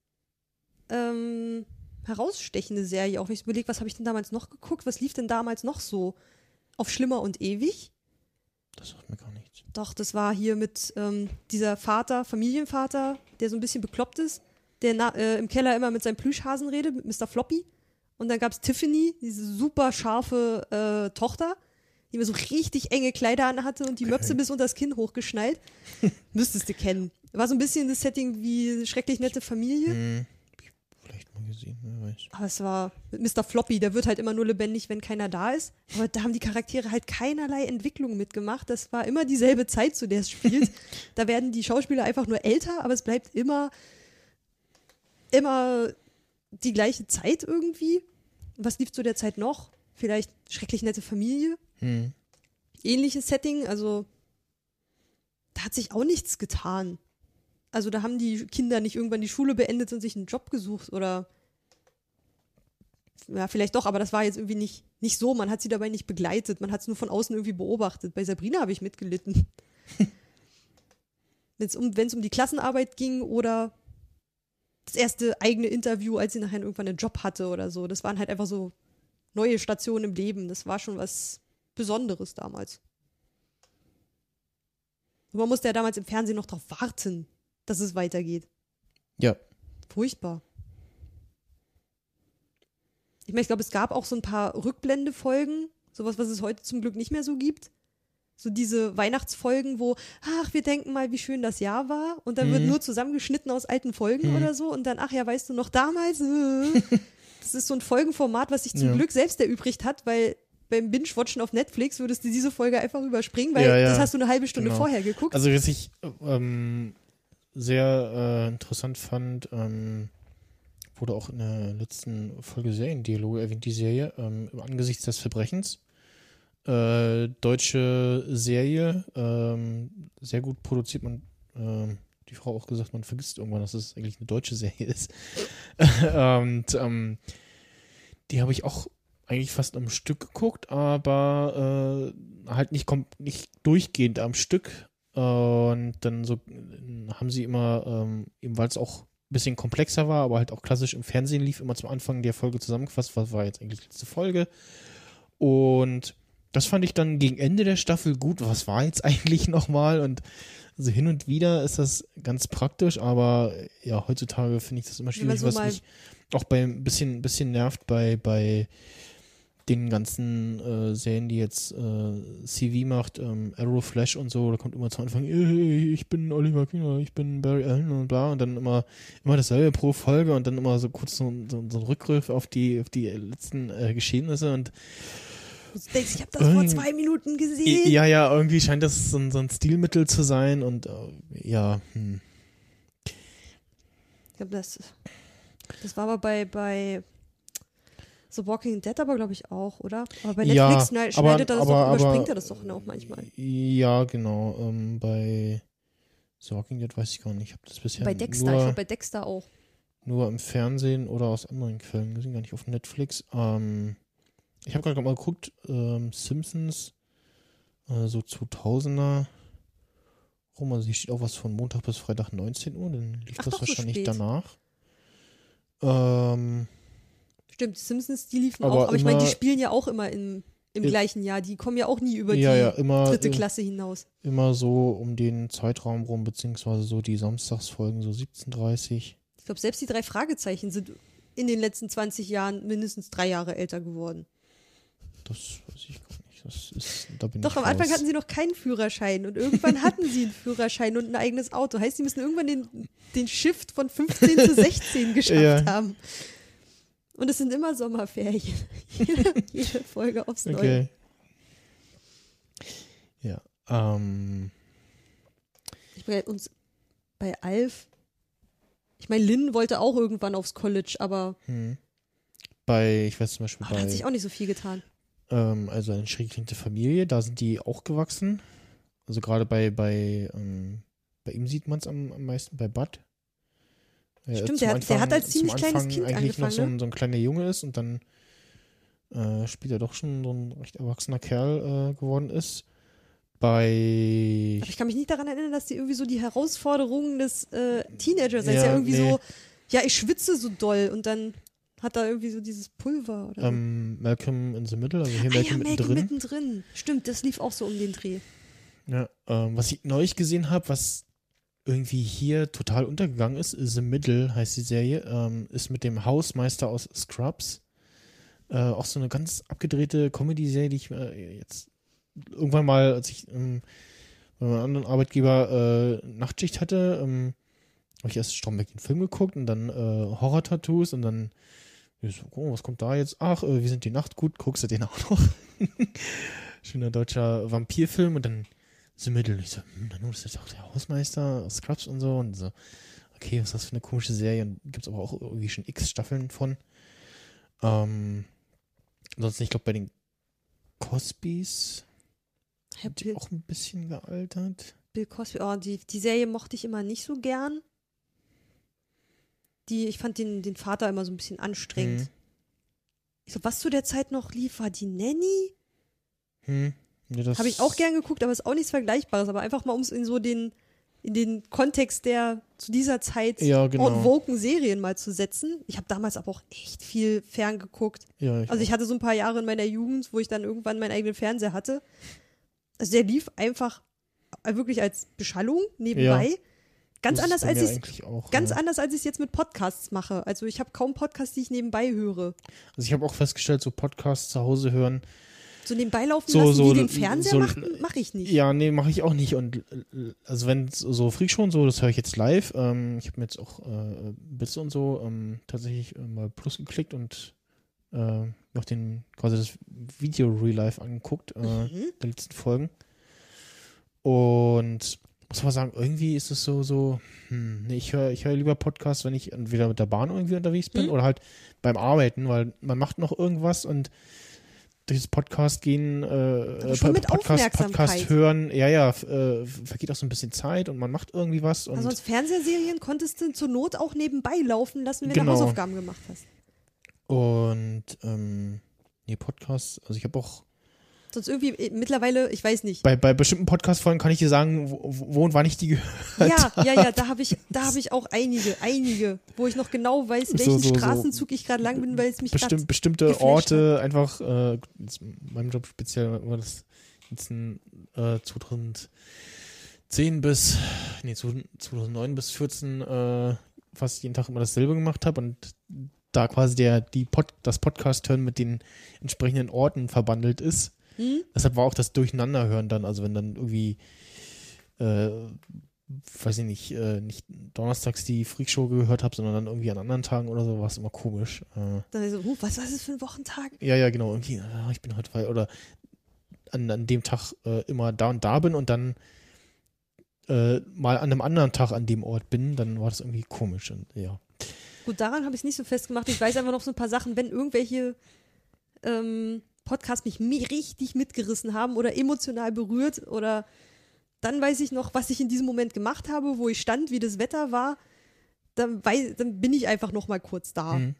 ähm, herausstechende Serie. Auch wenn ich überlege, was habe ich denn damals noch geguckt? Was lief denn damals noch so? Auf Schlimmer und Ewig? Das sagt mir gar nichts. Doch, das war hier mit ähm, dieser Vater, Familienvater, der so ein bisschen bekloppt ist, der äh, im Keller immer mit seinem Plüschhasen redet, mit Mr. Floppy. Und dann gab es Tiffany, diese super scharfe äh, Tochter, die immer so richtig enge Kleider anhatte und die Okay. Möpse bis unter das Kinn hochgeschnallt. Müsstest du kennen. War so ein bisschen das Setting wie schrecklich nette Familie. Hm, vielleicht mal gesehen, wer weiß. Aber es war mit Mr. Floppy, der wird halt immer nur lebendig, wenn keiner da ist. Aber da haben die Charaktere halt keinerlei Entwicklung mitgemacht. Das war immer dieselbe Zeit, zu der es spielt. da werden die Schauspieler einfach nur älter, aber es bleibt immer, immer die gleiche Zeit irgendwie. Was lief zu der Zeit noch? Vielleicht schrecklich nette Familie. Hm. Ähnliches Setting, also da hat sich auch nichts getan. Also da haben die Kinder nicht irgendwann die Schule beendet und sich einen Job gesucht oder ja, vielleicht doch, aber das war jetzt irgendwie nicht, nicht so. Man hat sie dabei nicht begleitet. Man hat es nur von außen irgendwie beobachtet. Bei Sabrina habe ich mitgelitten. Wenn es um, wenn's um die Klassenarbeit ging oder das erste eigene Interview, als sie nachher irgendwann einen Job hatte oder so. Das waren halt einfach so neue Stationen im Leben. Das war schon was Besonderes damals. Und man musste ja damals im Fernsehen noch darauf warten, dass es weitergeht. Ja. Furchtbar. Ich meine, ich glaube, es gab auch so ein paar Rückblendefolgen, sowas, was es heute zum Glück nicht mehr so gibt. So diese Weihnachtsfolgen, wo, ach, wir denken mal, wie schön das Jahr war. Und dann mhm. wird nur zusammengeschnitten aus alten Folgen mhm. oder so. Und dann, ach ja, weißt du noch damals? Äh. das ist so ein Folgenformat, was sich zum ja. Glück selbst erübrigt hat, weil beim Binge-Watchen auf Netflix würdest du diese Folge einfach überspringen, weil ja, ja. das hast du eine halbe Stunde genau. vorher geguckt. Also was ich ähm, sehr äh, interessant fand, ähm, wurde auch in der letzten Folge Seriendialoge erwähnt, die Serie, ähm, angesichts des Verbrechens. Äh, deutsche Serie, ähm, sehr gut produziert. Man, äh, die Frau auch gesagt, man vergisst irgendwann, dass es eigentlich eine deutsche Serie ist. Und ähm, die habe ich auch eigentlich fast am Stück geguckt, aber äh, halt nicht, nicht durchgehend am Stück. Und dann so haben sie immer, ähm, eben weil es auch ein bisschen komplexer war, aber halt auch klassisch im Fernsehen lief, immer zum Anfang der Folge zusammengefasst, was war jetzt eigentlich die letzte Folge. Und das fand ich dann gegen Ende der Staffel gut. Was war jetzt eigentlich nochmal? Und also hin und wieder ist das ganz praktisch, aber ja, heutzutage finde ich das immer schwierig, was mich auch bei ein bisschen, bisschen nervt bei, bei den ganzen äh, Serien, die jetzt äh, CV macht, ähm, Arrow Flash und so, da kommt immer zu Anfang, hey, ich bin Oliver Kühner, ich bin Barry Allen und bla und dann immer, immer dasselbe pro Folge und dann immer so kurz so, so, so ein Rückgriff auf die, auf die letzten äh, Geschehnisse und Du denkst, ich habe das vor zwei Minuten gesehen. Ja, ja, irgendwie scheint das so ein, so ein Stilmittel zu sein und äh, ja, hm. Ich glaube, das, das war aber bei, bei The Walking Dead aber, glaube ich, auch, oder? Aber bei Netflix ja, schneidet aber, er das aber, doch, überspringt aber, er das doch auch manchmal. Ja, genau. Ähm, bei The Walking Dead weiß ich gar nicht. Ich habe das bisher Bei Dexter, nur, ich bei Dexter auch. Nur im Fernsehen oder aus anderen Quellen gesehen, gar nicht auf Netflix. Ähm, ich habe gerade mal geguckt, ähm, Simpsons, äh, so 2000er rum, also hier steht auch was von Montag bis Freitag 19 Uhr, dann lief Ach, das wahrscheinlich so danach. Ähm, Stimmt, Simpsons, die liefen aber auch, aber ich meine, die spielen ja auch immer im, im gleichen Jahr. Die kommen ja auch nie über ja, die ja, immer, dritte Klasse hinaus. Immer so um den Zeitraum rum, beziehungsweise so die Samstagsfolgen, so 17.30 Ich glaube, selbst die drei Fragezeichen sind in den letzten 20 Jahren mindestens drei Jahre älter geworden. Das weiß ich gar nicht. Das ist, da bin Doch, am raus. Anfang hatten sie noch keinen Führerschein und irgendwann hatten sie einen Führerschein und ein eigenes Auto. Heißt, sie müssen irgendwann den, den Shift von 15 zu 16 geschafft ja. haben. Und es sind immer Sommerferien. jede, jede Folge aufs Neue. Okay. Ja. Ähm. Ich bei uns bei Alf. Ich meine, Lynn wollte auch irgendwann aufs College, aber. Hm. Bei, ich weiß zum Beispiel aber bei. Da hat sich auch nicht so viel getan. Ähm, also eine schräg Familie, da sind die auch gewachsen. Also gerade bei, bei, ähm, bei ihm sieht man es am, am meisten, bei Bud. Stimmt, der, Anfang, der, hat als ziemlich kleines Kind eigentlich noch so ein, ne? so ein kleiner Junge ist und dann äh, spielt er doch schon so ein recht erwachsener Kerl äh, geworden ist. Bei. Aber ich kann mich nicht daran erinnern, dass die irgendwie so die Herausforderungen des äh, Teenagers, ja, ist ja irgendwie nee. so, ja, ich schwitze so doll und dann hat er irgendwie so dieses Pulver oder ähm, Malcolm in the Middle, also hier ah, Malcolm, ja, Malcolm mittendrin. mittendrin. Stimmt, das lief auch so um den Dreh. Ja, ähm, was ich neulich gesehen habe, was irgendwie hier total untergegangen ist. The Middle heißt die Serie, ähm, ist mit dem Hausmeister aus Scrubs. Äh, auch so eine ganz abgedrehte Comedy-Serie, die ich äh, jetzt irgendwann mal, als ich ähm, bei meinem anderen Arbeitgeber äh, Nachtschicht hatte, ähm, habe ich erst Stromberg den Film geguckt und dann äh, Horror-Tattoos und dann so, oh, was kommt da jetzt? Ach, äh, wir sind die Nacht gut, guckst du den auch noch? Schöner deutscher Vampirfilm und dann Middle. Und ich so, hm, dann ist das auch der Hausmeister, Scrubs und so. Und so, okay, was ist das für eine komische Serie? Und gibt es aber auch irgendwie schon x Staffeln von. Ähm, ansonsten, ich glaube, bei den Cosbys Bill, auch ein bisschen gealtert. Bill Cosby, oh, die, die Serie mochte ich immer nicht so gern. Die, ich fand den, den Vater immer so ein bisschen anstrengend. Mhm. Ich glaube, was zu der Zeit noch lief, war die Nanny. Hm. Ja, Habe ich auch gern geguckt, aber ist auch nichts Vergleichbares. Aber einfach mal, um es in so den, in den Kontext der zu dieser Zeit Ja, genau. Serien mal zu setzen. Ich habe damals aber auch echt viel ferngeguckt. Ja, Also ich hatte so ein paar Jahre in meiner Jugend, wo ich dann irgendwann meinen eigenen Fernseher hatte. Also der lief einfach wirklich als Beschallung nebenbei. Ganz Das anders als ich auch. ganz ja. anders als ich es jetzt mit Podcasts mache. Also ich habe kaum Podcasts, die ich nebenbei höre. Also ich habe auch festgestellt, so Podcasts zu Hause hören, So nebenbei laufen So- lassen, so- wie den Fernseher so- mache ich nicht. Ja, nee, mache ich auch nicht. Und also wenn so Freak schon so, das höre ich jetzt live. Ähm, ich habe mir jetzt auch äh, Bits und so ähm, tatsächlich äh, mal Plus geklickt und äh, noch den quasi das Video Real Life angeguckt, äh, Mhm. der letzten Folgen. Und muss mal sagen, irgendwie ist es so, so, hm, nee, ich höre ich hör lieber Podcasts, wenn ich entweder mit der Bahn irgendwie unterwegs bin Mhm. oder halt beim Arbeiten, weil man macht noch irgendwas und durch das Podcast gehen, äh, schon mit Podcast. Podcast hören, ja, ja, äh, vergeht auch so ein bisschen Zeit und man macht irgendwie was und Also sonst Fernsehserien konntest du zur Not auch nebenbei laufen lassen, wenn Genau. du Hausaufgaben gemacht hast. und ähm, nee, Podcasts, also ich habe auch Sonst irgendwie äh, mittlerweile, ich weiß nicht. bei, bei bestimmten Podcast-Folgen kann ich dir sagen, wo, wo und wann ich die gehört Ja, ja, ja, da habe ich, da habe ich auch einige, einige, wo ich noch genau weiß, So, welchen so, so. Straßenzug ich gerade lang bin, weil es mich Bestimmt, bestimmte Orte einfach, äh, in meinem Job speziell war das jetzt in äh, 2010 bis, nee, 2009 bis 14 äh, fast jeden Tag immer dasselbe gemacht habe und da quasi der, die Pod, das Podcast-Hören mit den entsprechenden Orten verbandelt ist. Hm? Deshalb war auch das Durcheinanderhören dann, also wenn dann irgendwie, äh, weiß ich nicht, äh, nicht donnerstags die Freakshow gehört habe, sondern dann irgendwie an anderen Tagen oder so, war es immer komisch. Äh, Dann so, huh, was war das für ein Wochentag? ja, ja, genau, irgendwie, ah, ich bin heute frei oder an, an dem Tag äh, immer da und da bin und dann äh, mal an einem anderen Tag an dem Ort bin, dann war das irgendwie komisch und ja. Gut, daran habe ich es nicht so festgemacht. Ich weiß einfach noch so ein paar Sachen, wenn irgendwelche ähm, Podcasts mich mi- richtig mitgerissen haben oder emotional berührt oder dann weiß ich noch, was ich in diesem Moment gemacht habe, wo ich stand, wie das Wetter war, dann, weiß, dann bin ich einfach noch mal kurz da. Mhm.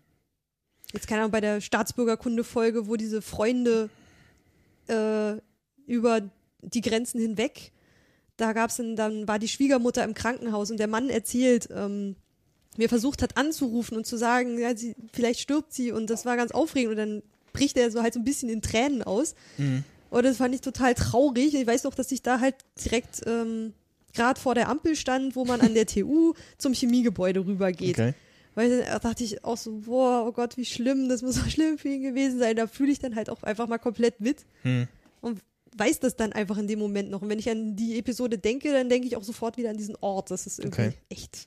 Jetzt keine Ahnung, bei der Staatsbürgerkunde-Folge, wo diese Freunde äh, über die Grenzen hinweg, da gab's dann, dann war die Schwiegermutter im Krankenhaus und der Mann erzählt, ähm, mir versucht hat anzurufen und zu sagen, ja, sie, vielleicht stirbt sie und das war ganz aufregend und dann bricht er so halt so ein bisschen in Tränen aus. Mhm. Und das fand ich total traurig. Ich weiß noch, dass ich da halt direkt ähm, gerade vor der Ampel stand, wo man an der TU zum Chemiegebäude rübergeht. Okay. Weil da dachte ich auch so, boah, oh Gott, wie schlimm, das muss so schlimm für ihn gewesen sein. Da fühle ich dann halt auch einfach mal komplett mit Mhm. und weiß das dann einfach in dem Moment noch. Und wenn ich an die Episode denke, dann denke ich auch sofort wieder an diesen Ort. Das ist irgendwie Okay. echt,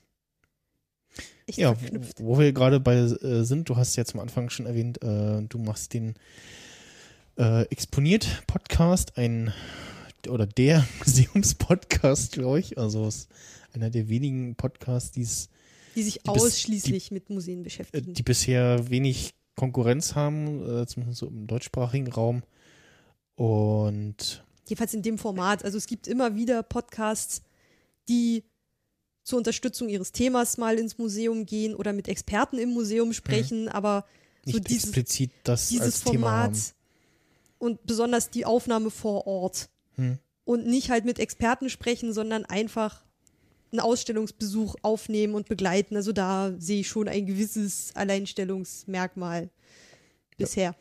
echt Ja, wo, wo wir gerade bei äh, sind, du hast ja zum Anfang schon erwähnt, äh, du machst den äh, Exponiert-Podcast, ein oder der Museumspodcast, glaube ich. Also ist einer der wenigen Podcasts, die es Die sich die bis- ausschließlich mit Museen äh, beschäftigen. die bisher wenig Konkurrenz haben, äh, zumindest so im deutschsprachigen Raum. Und Jedenfalls in dem Format. Also es gibt immer wieder Podcasts, die zur Unterstützung ihres Themas mal ins Museum gehen oder mit Experten im Museum sprechen, aber so nicht dieses, explizit das dieses Format und besonders die Aufnahme vor Ort Hm. und nicht halt mit Experten sprechen, sondern einfach einen Ausstellungsbesuch aufnehmen und begleiten. Also da sehe ich schon ein gewisses Alleinstellungsmerkmal bisher.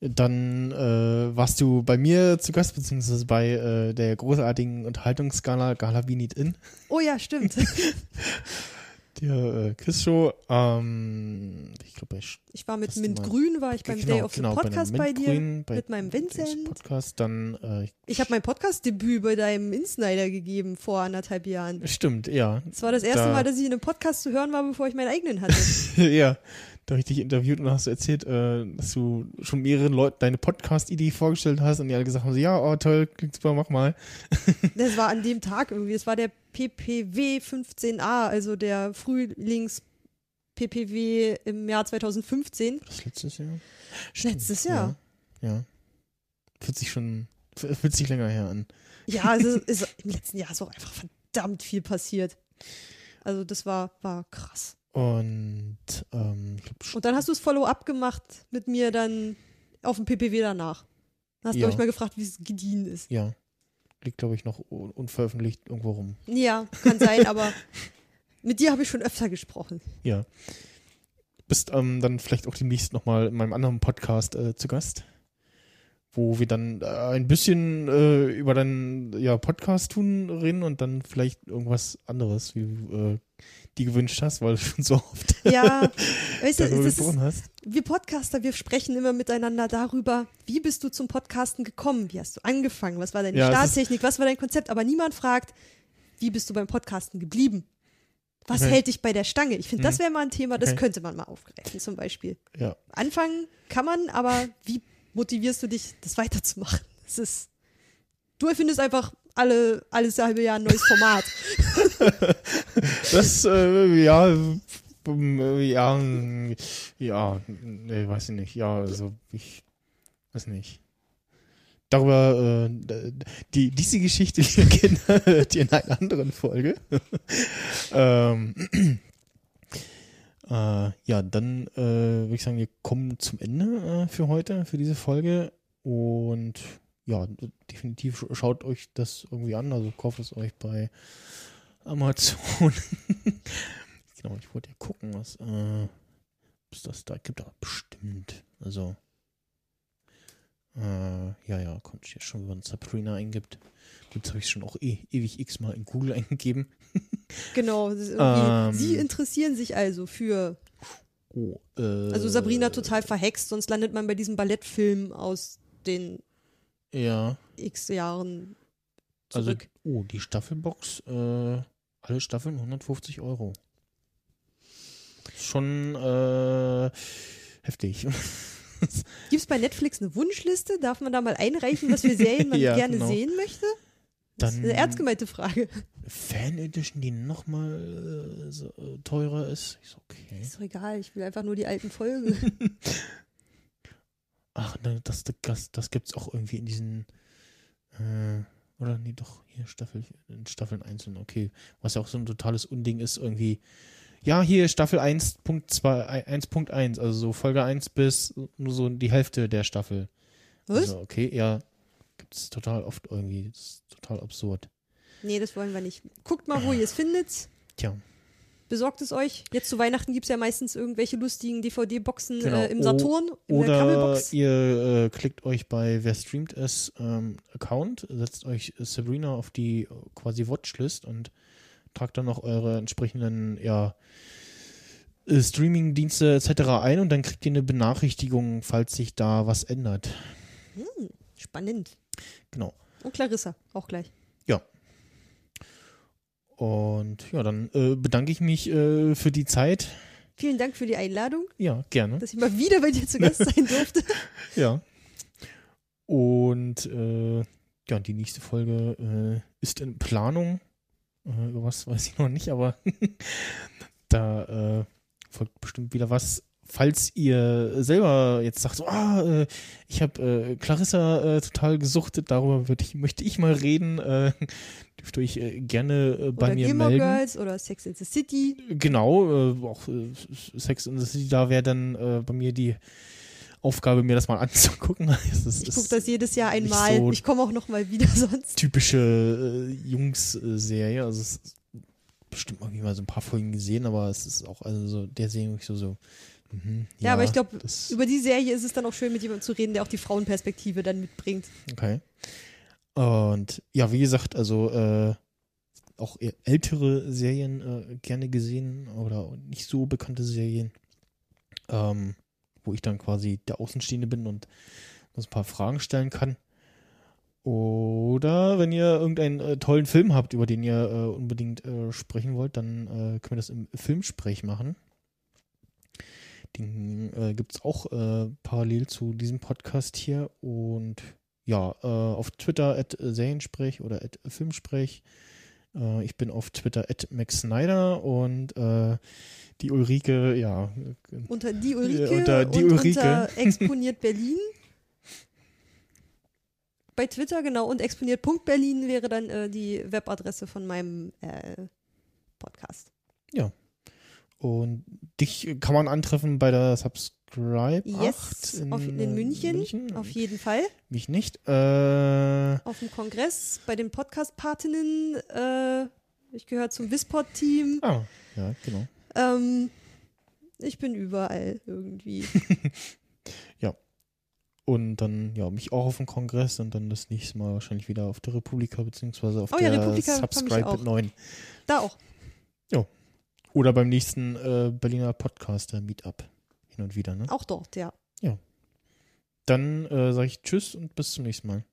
Dann äh, warst du bei mir zu Gast, beziehungsweise bei äh, der großartigen Unterhaltungsgala Gala Wie Need In, Oh ja, stimmt. der äh, Quizshow. Ähm, ich glaube, bei Sch- Ich war mit Mint mal- Grün, war ich beim Day of the genau, bei einem Podcast bei, dir. Mintgrün, bei mit meinem Vincent. Podcast, dann äh, Ich habe mein Podcast-Debüt bei deinem Insnider gegeben vor anderthalb Jahren. stimmt, ja. Das war das erste Da- Mal, dass ich in einem Podcast zu hören war, bevor ich meinen eigenen hatte. ja, da habe ich dich interviewt und hast du erzählt, äh, dass du schon mehreren Leuten deine Podcast-Idee vorgestellt hast und die alle gesagt haben, so, ja, oh toll, klingt super, mach mal. Das war an dem Tag irgendwie. Das war der PPW 15a, also der Frühlings-PPW im Jahr 2015. Das letztes Jahr? Letztes Jahr. Ja. ja. Fühlt sich schon, fühlt sich länger her an. Ja, also ist, im letzten Jahr ist auch einfach verdammt viel passiert. Also das war, war krass. Und ähm, Und dann hast du das Follow-up gemacht mit mir dann auf dem PPW danach. Hast du Ja. euch mal gefragt, wie es gediehen ist. Ja. Liegt, glaube ich, noch un- unveröffentlicht irgendwo rum. Ja, kann sein, aber mit dir habe ich schon öfter gesprochen. Ja. Bist ähm, dann vielleicht auch demnächst nochmal in meinem anderen Podcast äh, zu Gast, wo wir dann äh, ein bisschen äh, über deinen ja, Podcast tun reden und dann vielleicht irgendwas anderes, wie äh, die gewünscht hast, weil du schon so oft Ja, weißt du, darüber es ist, gesprochen hast. wir Podcaster, wir sprechen immer miteinander darüber, wie bist du zum Podcasten gekommen? Wie hast du angefangen? Was war deine Ja, Starttechnik? Was war dein Konzept? Aber niemand fragt, wie bist du beim Podcasten geblieben? Was Okay. hält dich bei der Stange? Ich finde, das Mhm. wäre mal ein Thema, das Okay. könnte man mal aufgreifen, zum Beispiel. Ja. Anfangen kann man, aber wie motivierst du dich, das weiterzumachen? Das ist, du erfindest einfach alle, alles halbe Jahr ein neues Format. Das, äh, ja, ähm, äh, ja, ja, nee, weiß ich nicht. Ja, also ich weiß nicht. Darüber, äh, die, diese Geschichte die kennen hört ihr in einer anderen Folge. ähm, äh, ja, dann äh, würde ich sagen, wir kommen zum Ende äh, für heute, für diese Folge. Und ja, definitiv sch- schaut euch das irgendwie an. Also kauft es euch bei Amazon. genau, ich wollte ja gucken, was äh, was das da gibt. Aber bestimmt. Also, äh, ja, ja, ich ja schon, wenn man Sabrina eingibt. Gut, das habe ich schon auch e ewig x-mal in Google eingegeben. genau. Ähm. Sie interessieren sich also für, Oh, äh, also Sabrina total verhext, sonst landet man bei diesem Ballettfilm aus den Ja, x Jahren also, zurück. oh, die Staffelbox, äh, alle Staffeln 150 Euro. Schon, äh, heftig. Gibt es bei Netflix eine Wunschliste? Darf man da mal einreichen, was für Serien man Ja, gerne genau. sehen möchte? Das ist Dann- eine ernst gemeinte Frage. Fan Edition, die nochmal äh, so, äh, teurer ist. Ist okay. Ist doch egal, ich will einfach nur die alten Folgen. Ach, ne, das, das, das gibt's auch irgendwie in diesen, äh, oder nee, doch, hier Staffel, in Staffeln einzeln, okay. Was ja auch so ein totales Unding ist, irgendwie. Ja, hier Staffel 1.2, 1.1, also so Folge 1 bis nur so die Hälfte der Staffel. Was? Also, okay, ja, gibt's total oft irgendwie. Das ist total absurd. Nee, das wollen wir nicht. Guckt mal, wo ihr es findet. Tja. Besorgt es euch. Jetzt zu Weihnachten gibt es ja meistens irgendwelche lustigen DVD-Boxen Genau. äh, im Saturn, in der Oder ihr äh, klickt euch bei Wer streamt es ähm, Account, setzt euch Sabrina auf die quasi Watchlist und tragt dann noch eure entsprechenden ja, äh, Streaming-Dienste etc. ein und dann kriegt ihr eine Benachrichtigung, falls sich da was ändert. Hm, spannend. Genau. Und Clarissa, auch gleich. Und ja, dann äh, bedanke ich mich äh, für die Zeit. Vielen Dank für die Einladung, Ja, gerne. dass ich mal wieder bei dir zu Gast sein durfte. Ja. Und äh, ja, die nächste Folge äh, ist in Planung. Äh, über was weiß ich noch nicht, aber da äh, folgt bestimmt wieder was. Falls ihr selber jetzt sagt, so, ah, ich habe äh, Clarissa äh, total gesuchtet, darüber ich, möchte ich mal reden, äh, dürft ihr euch äh, gerne äh, bei oder mir Gilmore melden. Girls oder Sex in the City. Genau, äh, auch äh, Sex in the City, da wäre dann äh, bei mir die Aufgabe, mir das mal anzugucken. Das ist, Ich gucke das jedes Jahr einmal. so ich komme auch noch mal wieder sonst. typische äh, Jungs-Serie. Also es ist bestimmt irgendwie mal so ein paar Folgen gesehen, aber es ist auch also so der Serie so so. Mhm, Ja, aber ich glaube, über die Serie ist es dann auch schön, mit jemandem zu reden, der auch die Frauenperspektive dann mitbringt. Okay. Und ja, wie gesagt, also äh, auch eher ältere Serien äh, gerne gesehen oder nicht so bekannte Serien, ähm, wo ich dann quasi der Außenstehende bin und uns ein paar Fragen stellen kann. Oder wenn ihr irgendeinen äh, tollen Film habt, über den ihr äh, unbedingt äh, sprechen wollt, dann äh, können wir das im Filmsprech machen. Den äh, gibt es auch äh, parallel zu diesem Podcast hier. Und ja, äh, auf Twitter at Seriensprech oder at Filmsprech. Äh, ich bin auf Twitter at Max Snyder und äh, die Ulrike, ja, Unter die Ulrike unter die und Ulrike. unter Exponiert Berlin. Bei Twitter, genau. Und exponiert.berlin wäre dann äh, die Webadresse von meinem äh, Podcast. Und dich kann man antreffen bei der Subs Subscribe Yes, 8 in, auf, in München, München. auf jeden Fall. Mich nicht. Äh, Auf dem Kongress bei den Podcast-Patinnen. Äh, ich gehöre zum Wispod-Team. ah, ja, genau. Ähm, ich bin überall irgendwie. Und dann, ja, mich auch auf dem Kongress und dann das nächste Mal wahrscheinlich wieder auf der Republika, beziehungsweise auf Oh ja, der Republika komm ich Subscribe mit 9. Da auch. Oder beim nächsten äh, Berliner Podcaster Meetup. Hin und wieder, ne? Auch dort, ja. Dann äh, sage ich Tschüss und bis zum nächsten Mal.